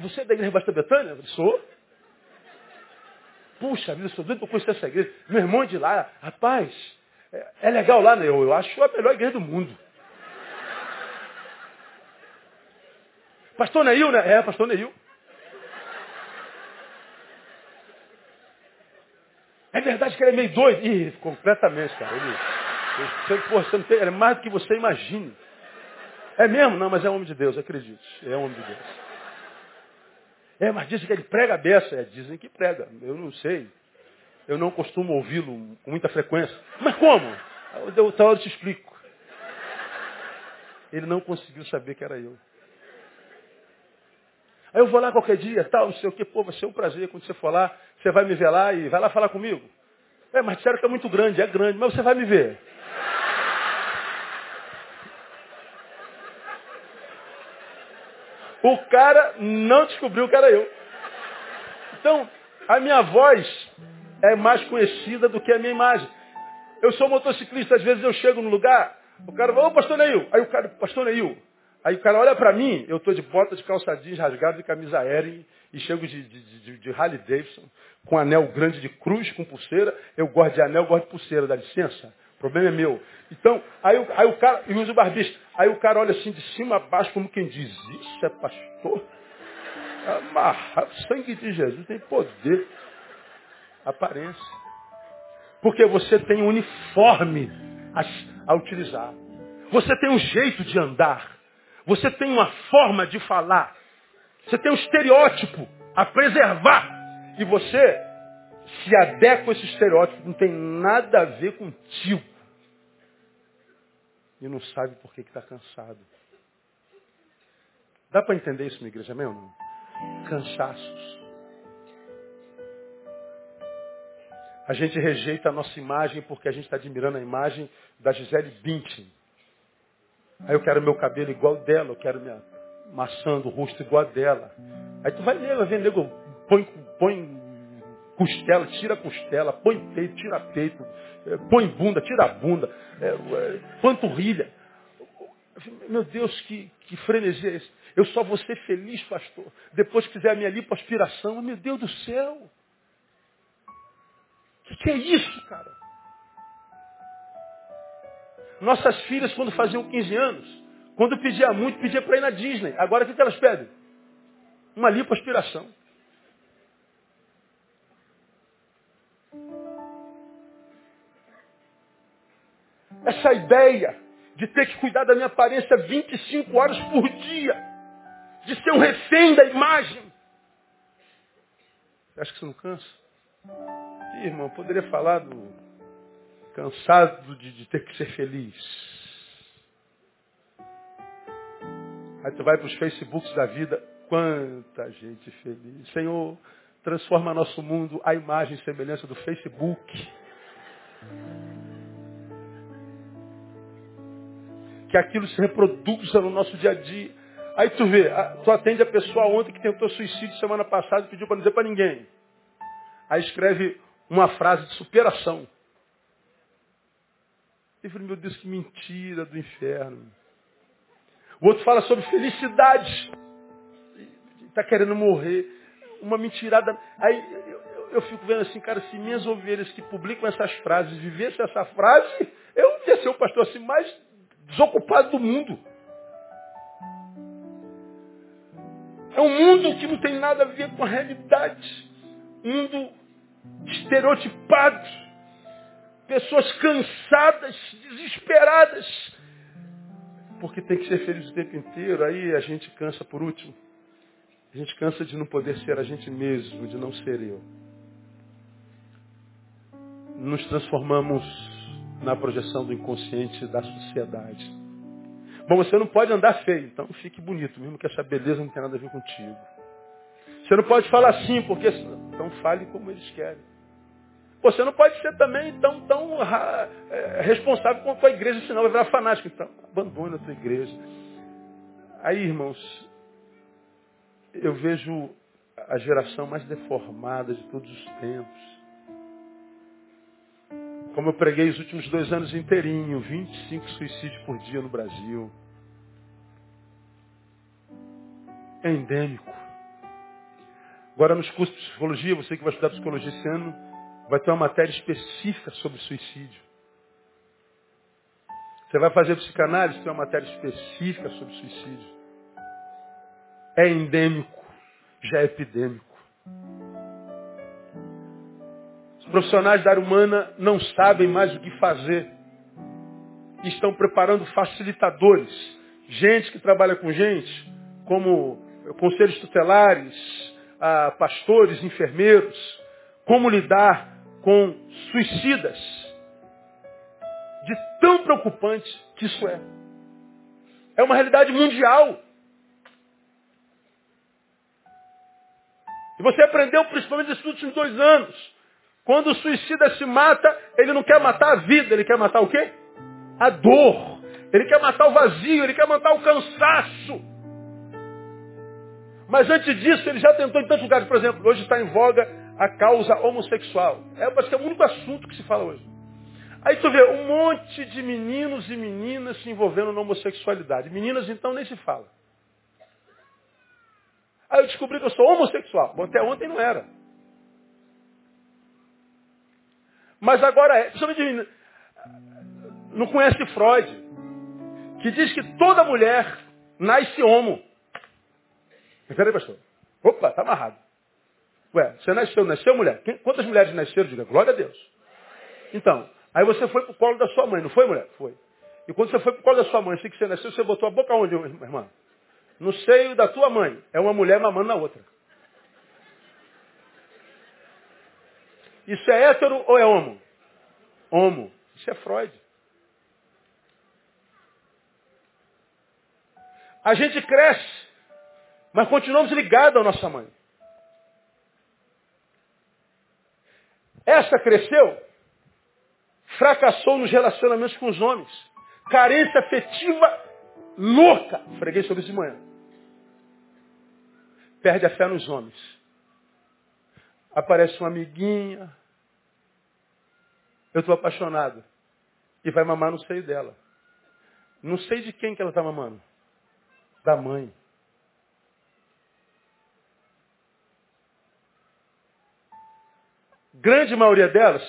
você é da igreja Basta Betânia? Eu falei, sou. Puxa vida, sou doido para conhecer essa igreja. Meu irmão é de lá, rapaz, é, é legal lá, né? Eu, eu acho a melhor igreja do mundo. Pastor Neil, né? É, pastor Neil. É verdade que ele é meio doido? Ih, completamente, cara. Ele, não tem, ele é mais do que você imagine. É mesmo? Não, mas é homem de Deus, acredite. É homem de Deus. É, mas dizem que ele prega a beça. É, dizem que prega. Eu não sei. Eu não costumo ouvi-lo com muita frequência. Mas como? Outra hora eu te explico. Ele não conseguiu saber que era eu. Aí eu vou lá qualquer dia, tal, não sei o que, pô, vai ser um prazer quando você for lá, você vai me ver lá e vai lá falar comigo. É, mas disseram que é muito grande, é grande, mas você vai me ver. O cara não descobriu que era eu. Então, a minha voz é mais conhecida do que a minha imagem. Eu sou motociclista, às vezes eu chego no lugar, o cara fala, ô pastor Neil. Aí o cara, pastor Neil, Aí o cara olha para mim, eu estou de bota de calça jeans rasgado de camisa aérea e chego de, de, de, de Harley Davidson, com anel grande de cruz, com pulseira. Eu gosto de anel, gosto de pulseira, dá licença? problema é meu. Então, aí, o- aí o cara, e usa o barbista, aí o cara olha assim de cima a baixo, como quem diz, isso é pastor? Amarrado, o sangue de Jesus tem poder. Aparência. Porque você tem um uniforme a, a utilizar. Você tem um jeito de andar. Você tem uma forma de falar. Você tem um estereótipo a preservar. E você se adequa a esse estereótipo. Não tem nada a ver contigo. E não sabe por que está cansado. Dá para entender isso, minha igreja, meu? Não? Cansaços. A gente rejeita a nossa imagem porque a gente está admirando a imagem da Gisele Bündchen. Aí eu quero meu cabelo igual dela, eu quero minha maçã do rosto igual a dela. Aí tu vai ler, vai ver nego, põe, põe costela, tira costela, põe peito, tira peito, eh, põe bunda, tira bunda, é, é, panturrilha. Meu Deus, que, que frenesia é esse? Eu só vou ser feliz, pastor, depois que fizer a minha lipoaspiração. Meu Deus do céu! O que, que é isso, cara? Nossas filhas, quando faziam 15 anos, quando pedia muito, pedia para ir na Disney. Agora o que, que elas pedem? Uma lipoaspiração. Essa ideia de ter que cuidar da minha aparência 25 horas por dia, de ser um refém da imagem. Acha que você não cansa? Ih, irmão, poderia falar do cansado de, de ter que ser feliz. Aí tu vai para os Facebooks da vida, quanta gente feliz. Senhor, transforma nosso mundo à imagem e semelhança do Facebook. Que aquilo se reproduza no nosso dia a dia. Aí tu vê, tu atende a pessoa ontem que tentou suicídio semana passada e pediu para não dizer para ninguém. Aí escreve uma frase de superação. Eu meu Deus, que mentira do inferno. O outro fala sobre felicidade. Está querendo morrer. Uma mentirada. Aí eu, eu- eu fico vendo assim, cara, se minhas ovelhas que publicam essas frases vivessem essa frase, eu ia ser o pastor assim mais desocupado do mundo. É um mundo que não tem nada a ver com a realidade. Um mundo estereotipado. Pessoas cansadas, desesperadas. Porque tem que ser feliz o tempo inteiro. Aí a gente cansa por último. A gente cansa de não poder ser a gente mesmo, de não ser eu. Nos transformamos na projeção do inconsciente da sociedade. Bom, você não pode andar feio, então fique bonito, mesmo que essa beleza não tenha nada a ver contigo. Você não pode falar assim, porque então fale como eles querem. Você não pode ser também tão, tão é, responsável com a igreja, senão vai virar fanático. Então, abandone a tua igreja. Aí, irmãos, eu vejo a geração mais deformada de todos os tempos. Como eu preguei os últimos dois anos inteirinho, 25 suicídios por dia no Brasil. É endêmico. Agora nos cursos de psicologia, você que vai estudar psicologia esse ano, vai ter uma matéria específica sobre suicídio. Você vai fazer psicanálise, tem uma matéria específica sobre suicídio. É endêmico, já é epidêmico. Os profissionais da área humana não sabem mais o que fazer. Estão preparando facilitadores. Gente que trabalha com gente, como conselhos tutelares, ah, pastores, enfermeiros. Como lidar com suicidas. De tão preocupante que isso é. É uma realidade mundial. E você aprendeu principalmente nesses últimos dois anos. Quando o suicida se mata, ele não quer matar a vida, ele quer matar o quê? A dor. Ele quer matar o vazio, ele quer matar o cansaço. Mas antes disso, ele já tentou em tantos lugares. Por exemplo, hoje está em voga a causa homossexual. É, é o único assunto que se fala hoje. Aí tu vê um monte de meninos e meninas se envolvendo na homossexualidade. Meninas, então, nem se fala. Aí eu descobri que eu sou homossexual. Bom, até ontem não era. Mas agora é. De menina. não conhece Freud, que diz que toda mulher nasce homo. Peraí, pastor. Opa, está amarrado. Ué, você nasceu, nasceu mulher? Quantas mulheres nasceram? Diga, glória a Deus. Então, aí você foi para o colo da sua mãe, não foi, mulher? Foi. E quando você foi para o colo da sua mãe, assim que você nasceu, você botou a boca onde, irmã? No seio da tua mãe. É uma mulher mamando na outra. Isso é hétero ou é homo? Homo. Isso é Freud. A gente cresce, mas continuamos ligados à nossa mãe. Essa cresceu, fracassou nos relacionamentos com os homens. Carência afetiva louca. Freguei sobre isso de manhã. Perde a fé nos homens. Aparece uma amiguinha. Eu estou apaixonado. E vai mamar no seio dela. Não sei de quem que ela está mamando. Da mãe. Grande maioria delas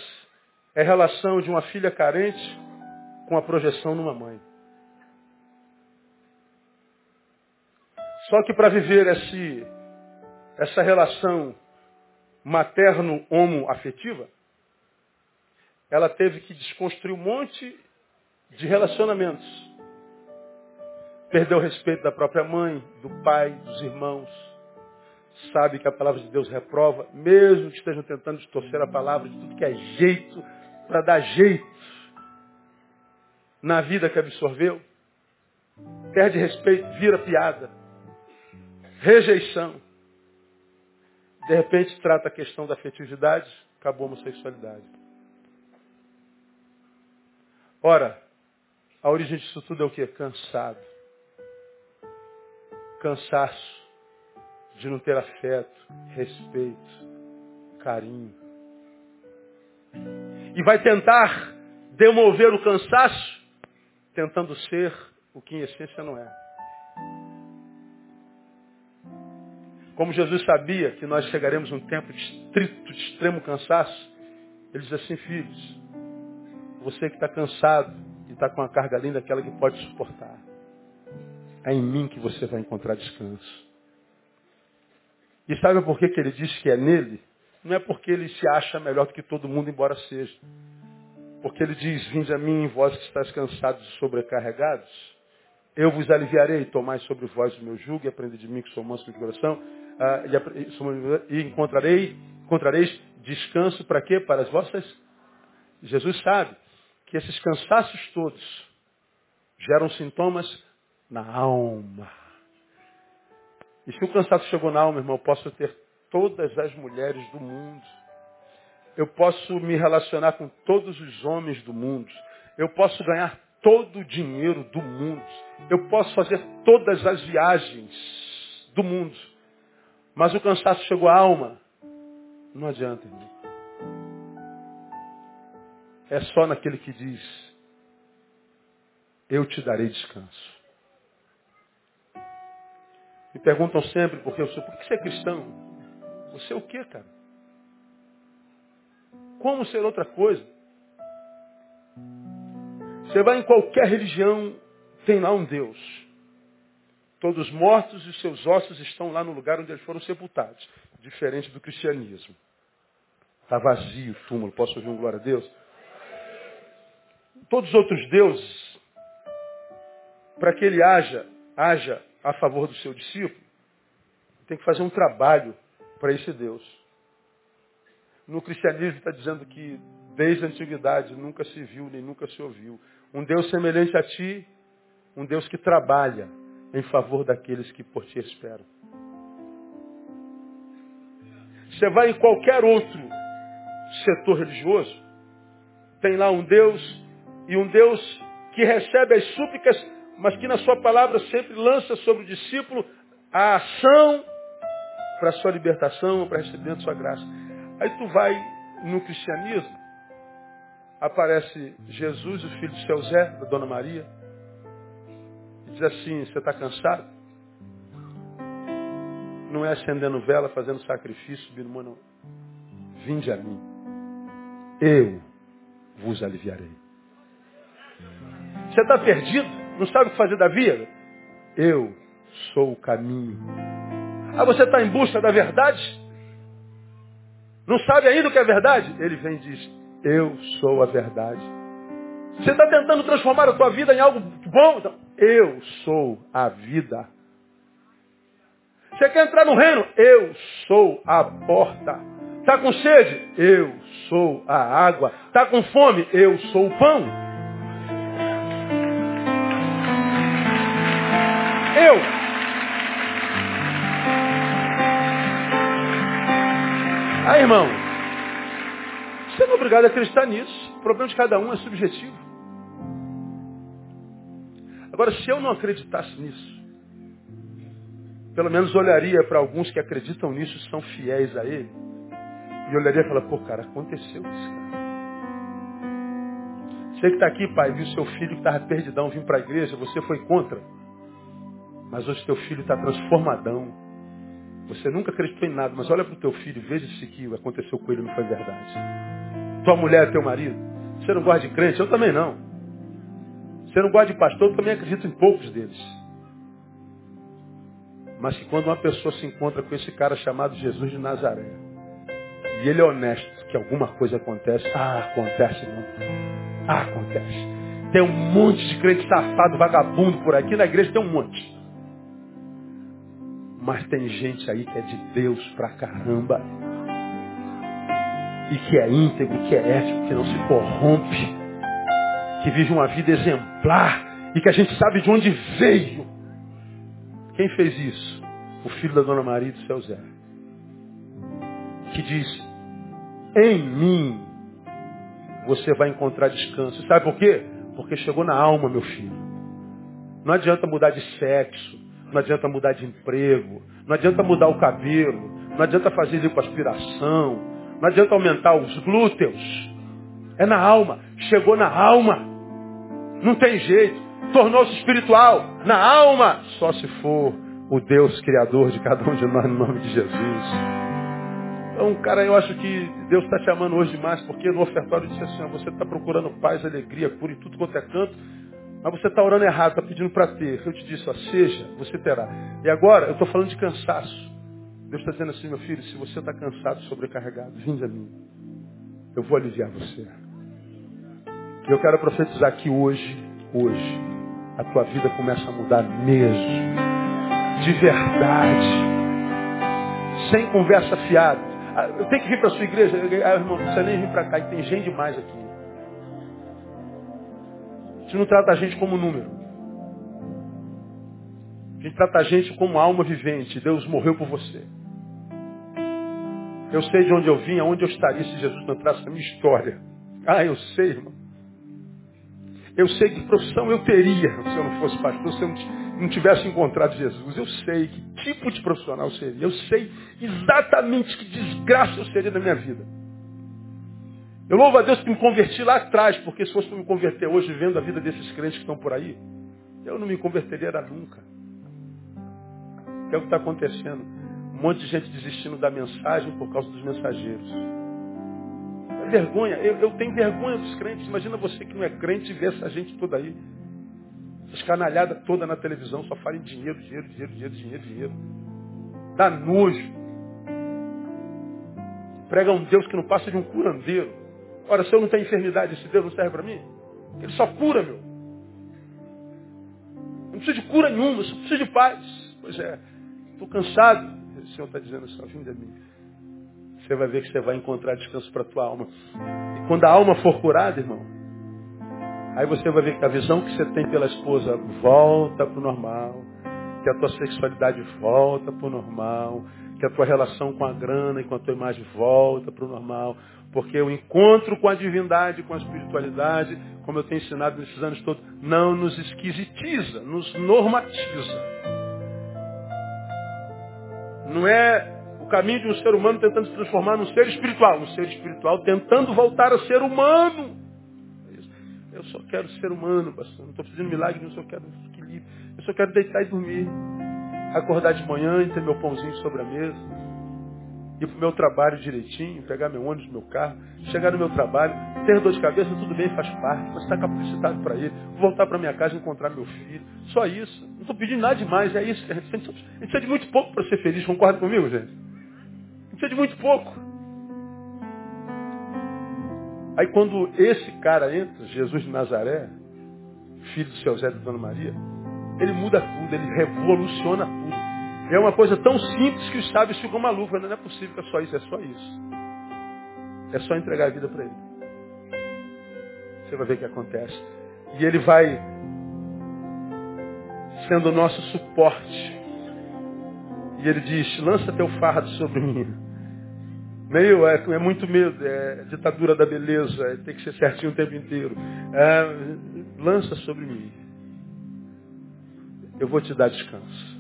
é relação de uma filha carente com a projeção numa mãe. Só que para viver esse, essa relação materno-homo-afetiva, ela teve que desconstruir um monte de relacionamentos. Perdeu o respeito da própria mãe, do pai, dos irmãos. Sabe que a palavra de Deus reprova, mesmo que estejam tentando distorcer a palavra de tudo que é jeito, para dar jeito na vida que absorveu. Perde respeito, vira piada. Rejeição. De repente trata a questão da afetividade, acabou a homossexualidade. Ora, a origem disso tudo é o que? Cansado. Cansaço de não ter afeto, respeito, carinho. E vai tentar demover o cansaço, tentando ser o que em essência não é. Como Jesus sabia que nós chegaremos um tempo de, estrito, de extremo cansaço, ele diz assim, filhos, você que está cansado e está com uma carga linda, aquela que pode suportar, é em mim que você vai encontrar descanso. E sabe por que, que ele diz que é nele? Não é porque ele se acha melhor do que todo mundo, embora seja. Porque ele diz, vinde a mim, vós que estáis cansados e sobrecarregados, eu vos aliviarei, tomai sobre vós o meu jugo e aprendei de mim que sou manso de coração ah, e, encontrarei, encontrareis descanso para quê? Para as vossas. Jesus sabe que esses cansaços todos geram sintomas na alma. E se o cansaço chegou na alma, irmão, eu posso ter todas as mulheres do mundo. Eu posso me relacionar com todos os homens do mundo. Eu posso ganhar todo o dinheiro do mundo. Eu posso fazer todas as viagens do mundo. Mas o cansaço chegou à alma. Não adianta, irmão. É só naquele que diz, eu te darei descanso. Me perguntam sempre, porque eu sou, por que você é cristão? Você é o quê, cara? Como ser outra coisa? Você vai em qualquer religião, tem lá um Deus. Todos mortos e seus ossos estão lá no lugar onde eles foram sepultados. Diferente do cristianismo. Está vazio o túmulo. Posso ouvir um glória a Deus? Todos os outros deuses, para que ele haja, haja a favor do seu discípulo, tem que fazer um trabalho para esse Deus. No cristianismo está dizendo que desde a antiguidade nunca se viu nem nunca se ouviu. Um Deus semelhante a ti, um Deus que trabalha em favor daqueles que por ti esperam. Você vai em qualquer outro setor religioso, tem lá um Deus e um Deus que recebe as súplicas, mas que na sua palavra sempre lança sobre o discípulo a ação para a sua libertação, para receber a sua graça. Aí tu vai no cristianismo, aparece Jesus, o filho de seu Zé, da Dona Maria, diz assim, você está cansado? Não é acendendo vela, fazendo sacrifício, subindo mano. Vinde a mim. Eu vos aliviarei. Você está perdido? Não sabe o que fazer da vida? Eu sou o caminho. Ah, você está em busca da verdade? Não sabe ainda o que é verdade? Ele vem e diz, eu sou a verdade. Você está tentando transformar a tua vida em algo bom? Então, eu sou a vida. Você quer entrar no reino? Eu sou a porta. Está com sede? Eu sou a água. Está com fome? Eu sou o pão. Eu. Aí, irmão, você não é obrigado a acreditar nisso. O problema de cada um é subjetivo. Agora, se eu não acreditasse nisso, pelo menos olharia para alguns que acreditam nisso, são fiéis a ele, e olharia e falaria, pô, cara, aconteceu isso, cara. Você que está aqui, pai, viu seu filho que estava perdidão vir para a igreja, você foi contra. Mas hoje teu filho está transformadão. Você nunca acreditou em nada, mas olha para o teu filho e veja se que aconteceu com ele não foi verdade. Tua mulher, teu marido. Você não gosta de crente? Eu também não. Você não gosta de pastor? Eu também acredito em poucos deles. Mas que quando uma pessoa se encontra com esse cara chamado Jesus de Nazaré, e ele é honesto que alguma coisa acontece, ah, acontece não. Ah, acontece. Tem um monte de crente safado, vagabundo por aqui, na igreja tem um monte. Mas tem gente aí que é de Deus pra caramba. E que é íntegro, que é ético, que não se corrompe. Que vive uma vida exemplar. E que a gente sabe de onde veio. Quem fez isso? O filho da dona Maria do seu Zé. Que diz, em mim você vai encontrar descanso. Sabe por quê? Porque chegou na alma, meu filho. Não adianta mudar de sexo, não adianta mudar de emprego, não adianta mudar o cabelo, não adianta fazer lipoaspiração, não adianta aumentar os glúteos. É na alma. Chegou na alma. Não tem jeito. Tornou-se espiritual. Na alma. Só se for o Deus Criador de cada um de nós, no nome de Jesus. Então, cara, eu acho que Deus está te amando hoje demais, porque no ofertório disse assim, você está procurando paz, alegria, cura em tudo quanto é canto, mas você está orando errado, está pedindo para ter. Eu te disse, ó, seja, você terá. E agora, eu estou falando de cansaço. Deus está dizendo assim, meu filho, se você está cansado, sobrecarregado, vinde a mim. Eu vou aliviar você. E eu quero profetizar que hoje, hoje, a tua vida começa a mudar mesmo de verdade. Sem conversa fiada. Ah, eu tenho que vir para a sua igreja. Ah, irmão, não precisa nem vir para cá, e tem gente demais aqui. Gente não trata a gente como número. A gente trata a gente como alma vivente. Deus morreu por você. Eu sei de onde eu vim, aonde eu estaria se Jesus não entrasse na minha história. Ah, eu sei, irmão. Eu sei que profissão eu teria se eu não fosse pastor, se eu não tivesse encontrado Jesus. Eu sei que tipo de profissional seria. Eu sei exatamente que desgraça eu seria na minha vida. Eu louvo a Deus que me converti lá atrás, porque se fosse para me converter hoje, vendo a vida desses crentes que estão por aí, eu não me converteria nunca. É o que está acontecendo. Um monte de gente desistindo da mensagem por causa dos mensageiros. É vergonha. Eu, eu tenho vergonha dos crentes. Imagina você que não é crente e vê essa gente toda aí. Escanalhada toda na televisão, só fala em dinheiro, dinheiro, dinheiro, dinheiro, dinheiro, dinheiro. Dá nojo. Prega um Deus que não passa de um curandeiro. Ora, se eu não tenho enfermidade, esse Deus não serve para mim? Ele só cura, meu. Não preciso de cura nenhuma, só preciso de paz. Pois é, estou cansado. O Senhor está dizendo assim, vinda a mim. Você vai ver que você vai encontrar descanso para a tua alma. E quando a alma for curada, irmão, Aí você vai ver que a visão que você tem pela esposa volta para o normal, que a tua sexualidade volta para o normal, que a tua relação com a grana e com a tua imagem volta para o normal, porque o encontro com a divindade, com a espiritualidade, como eu tenho ensinado nesses anos todos, não nos esquisitiza, nos normatiza. Não é o caminho de um ser humano tentando se transformar num ser espiritual, um ser espiritual tentando voltar a ser humano. Eu só quero ser humano, pastor. Não estou fazendo milagre, eu só quero equilíbrio. Eu só quero deitar e dormir. Acordar de manhã e ter meu pãozinho sobre a mesa. Ir para o meu trabalho direitinho, pegar meu ônibus, meu carro, chegar no meu trabalho, ter dor de cabeça, tudo bem, faz parte, mas está capacitado para ir, voltar para minha casa e encontrar meu filho. Só isso. Não estou pedindo nada demais, é isso. A gente precisa de muito pouco para ser feliz, concorda comigo, gente? A gente precisa de muito pouco. Aí quando esse cara entra, Jesus de Nazaré, filho do seu Zé e da Dona Maria, ele muda tudo, ele revoluciona tudo. É uma coisa tão simples que os sábios ficam malucos. Não é possível que é só isso, é só isso. É só entregar a vida para ele. Você vai ver o que acontece. E ele vai sendo o nosso suporte. E ele diz, lança teu fardo sobre mim. Meio, é, é muito medo, é ditadura da beleza, é, tem que ser certinho o tempo inteiro. É, lança sobre mim. Eu vou te dar descanso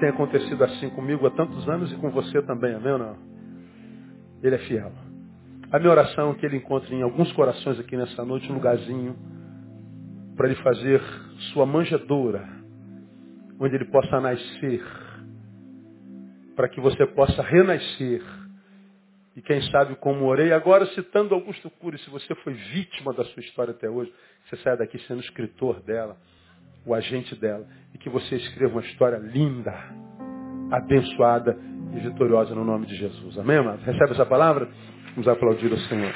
tem acontecido assim comigo há tantos anos e com você também, amém ou não? Ele é fiel. A minha oração é que ele encontre em alguns corações aqui nessa noite um lugarzinho para ele fazer sua manjedoura, onde ele possa nascer, para que você possa renascer. E quem sabe como orei, agora citando Augusto Cury, se você foi vítima da sua história até hoje, você sai daqui sendo escritor dela o agente dela. E que você escreva uma história linda, abençoada e vitoriosa no nome de Jesus. Amém, amado? Recebe essa palavra? Vamos aplaudir o Senhor.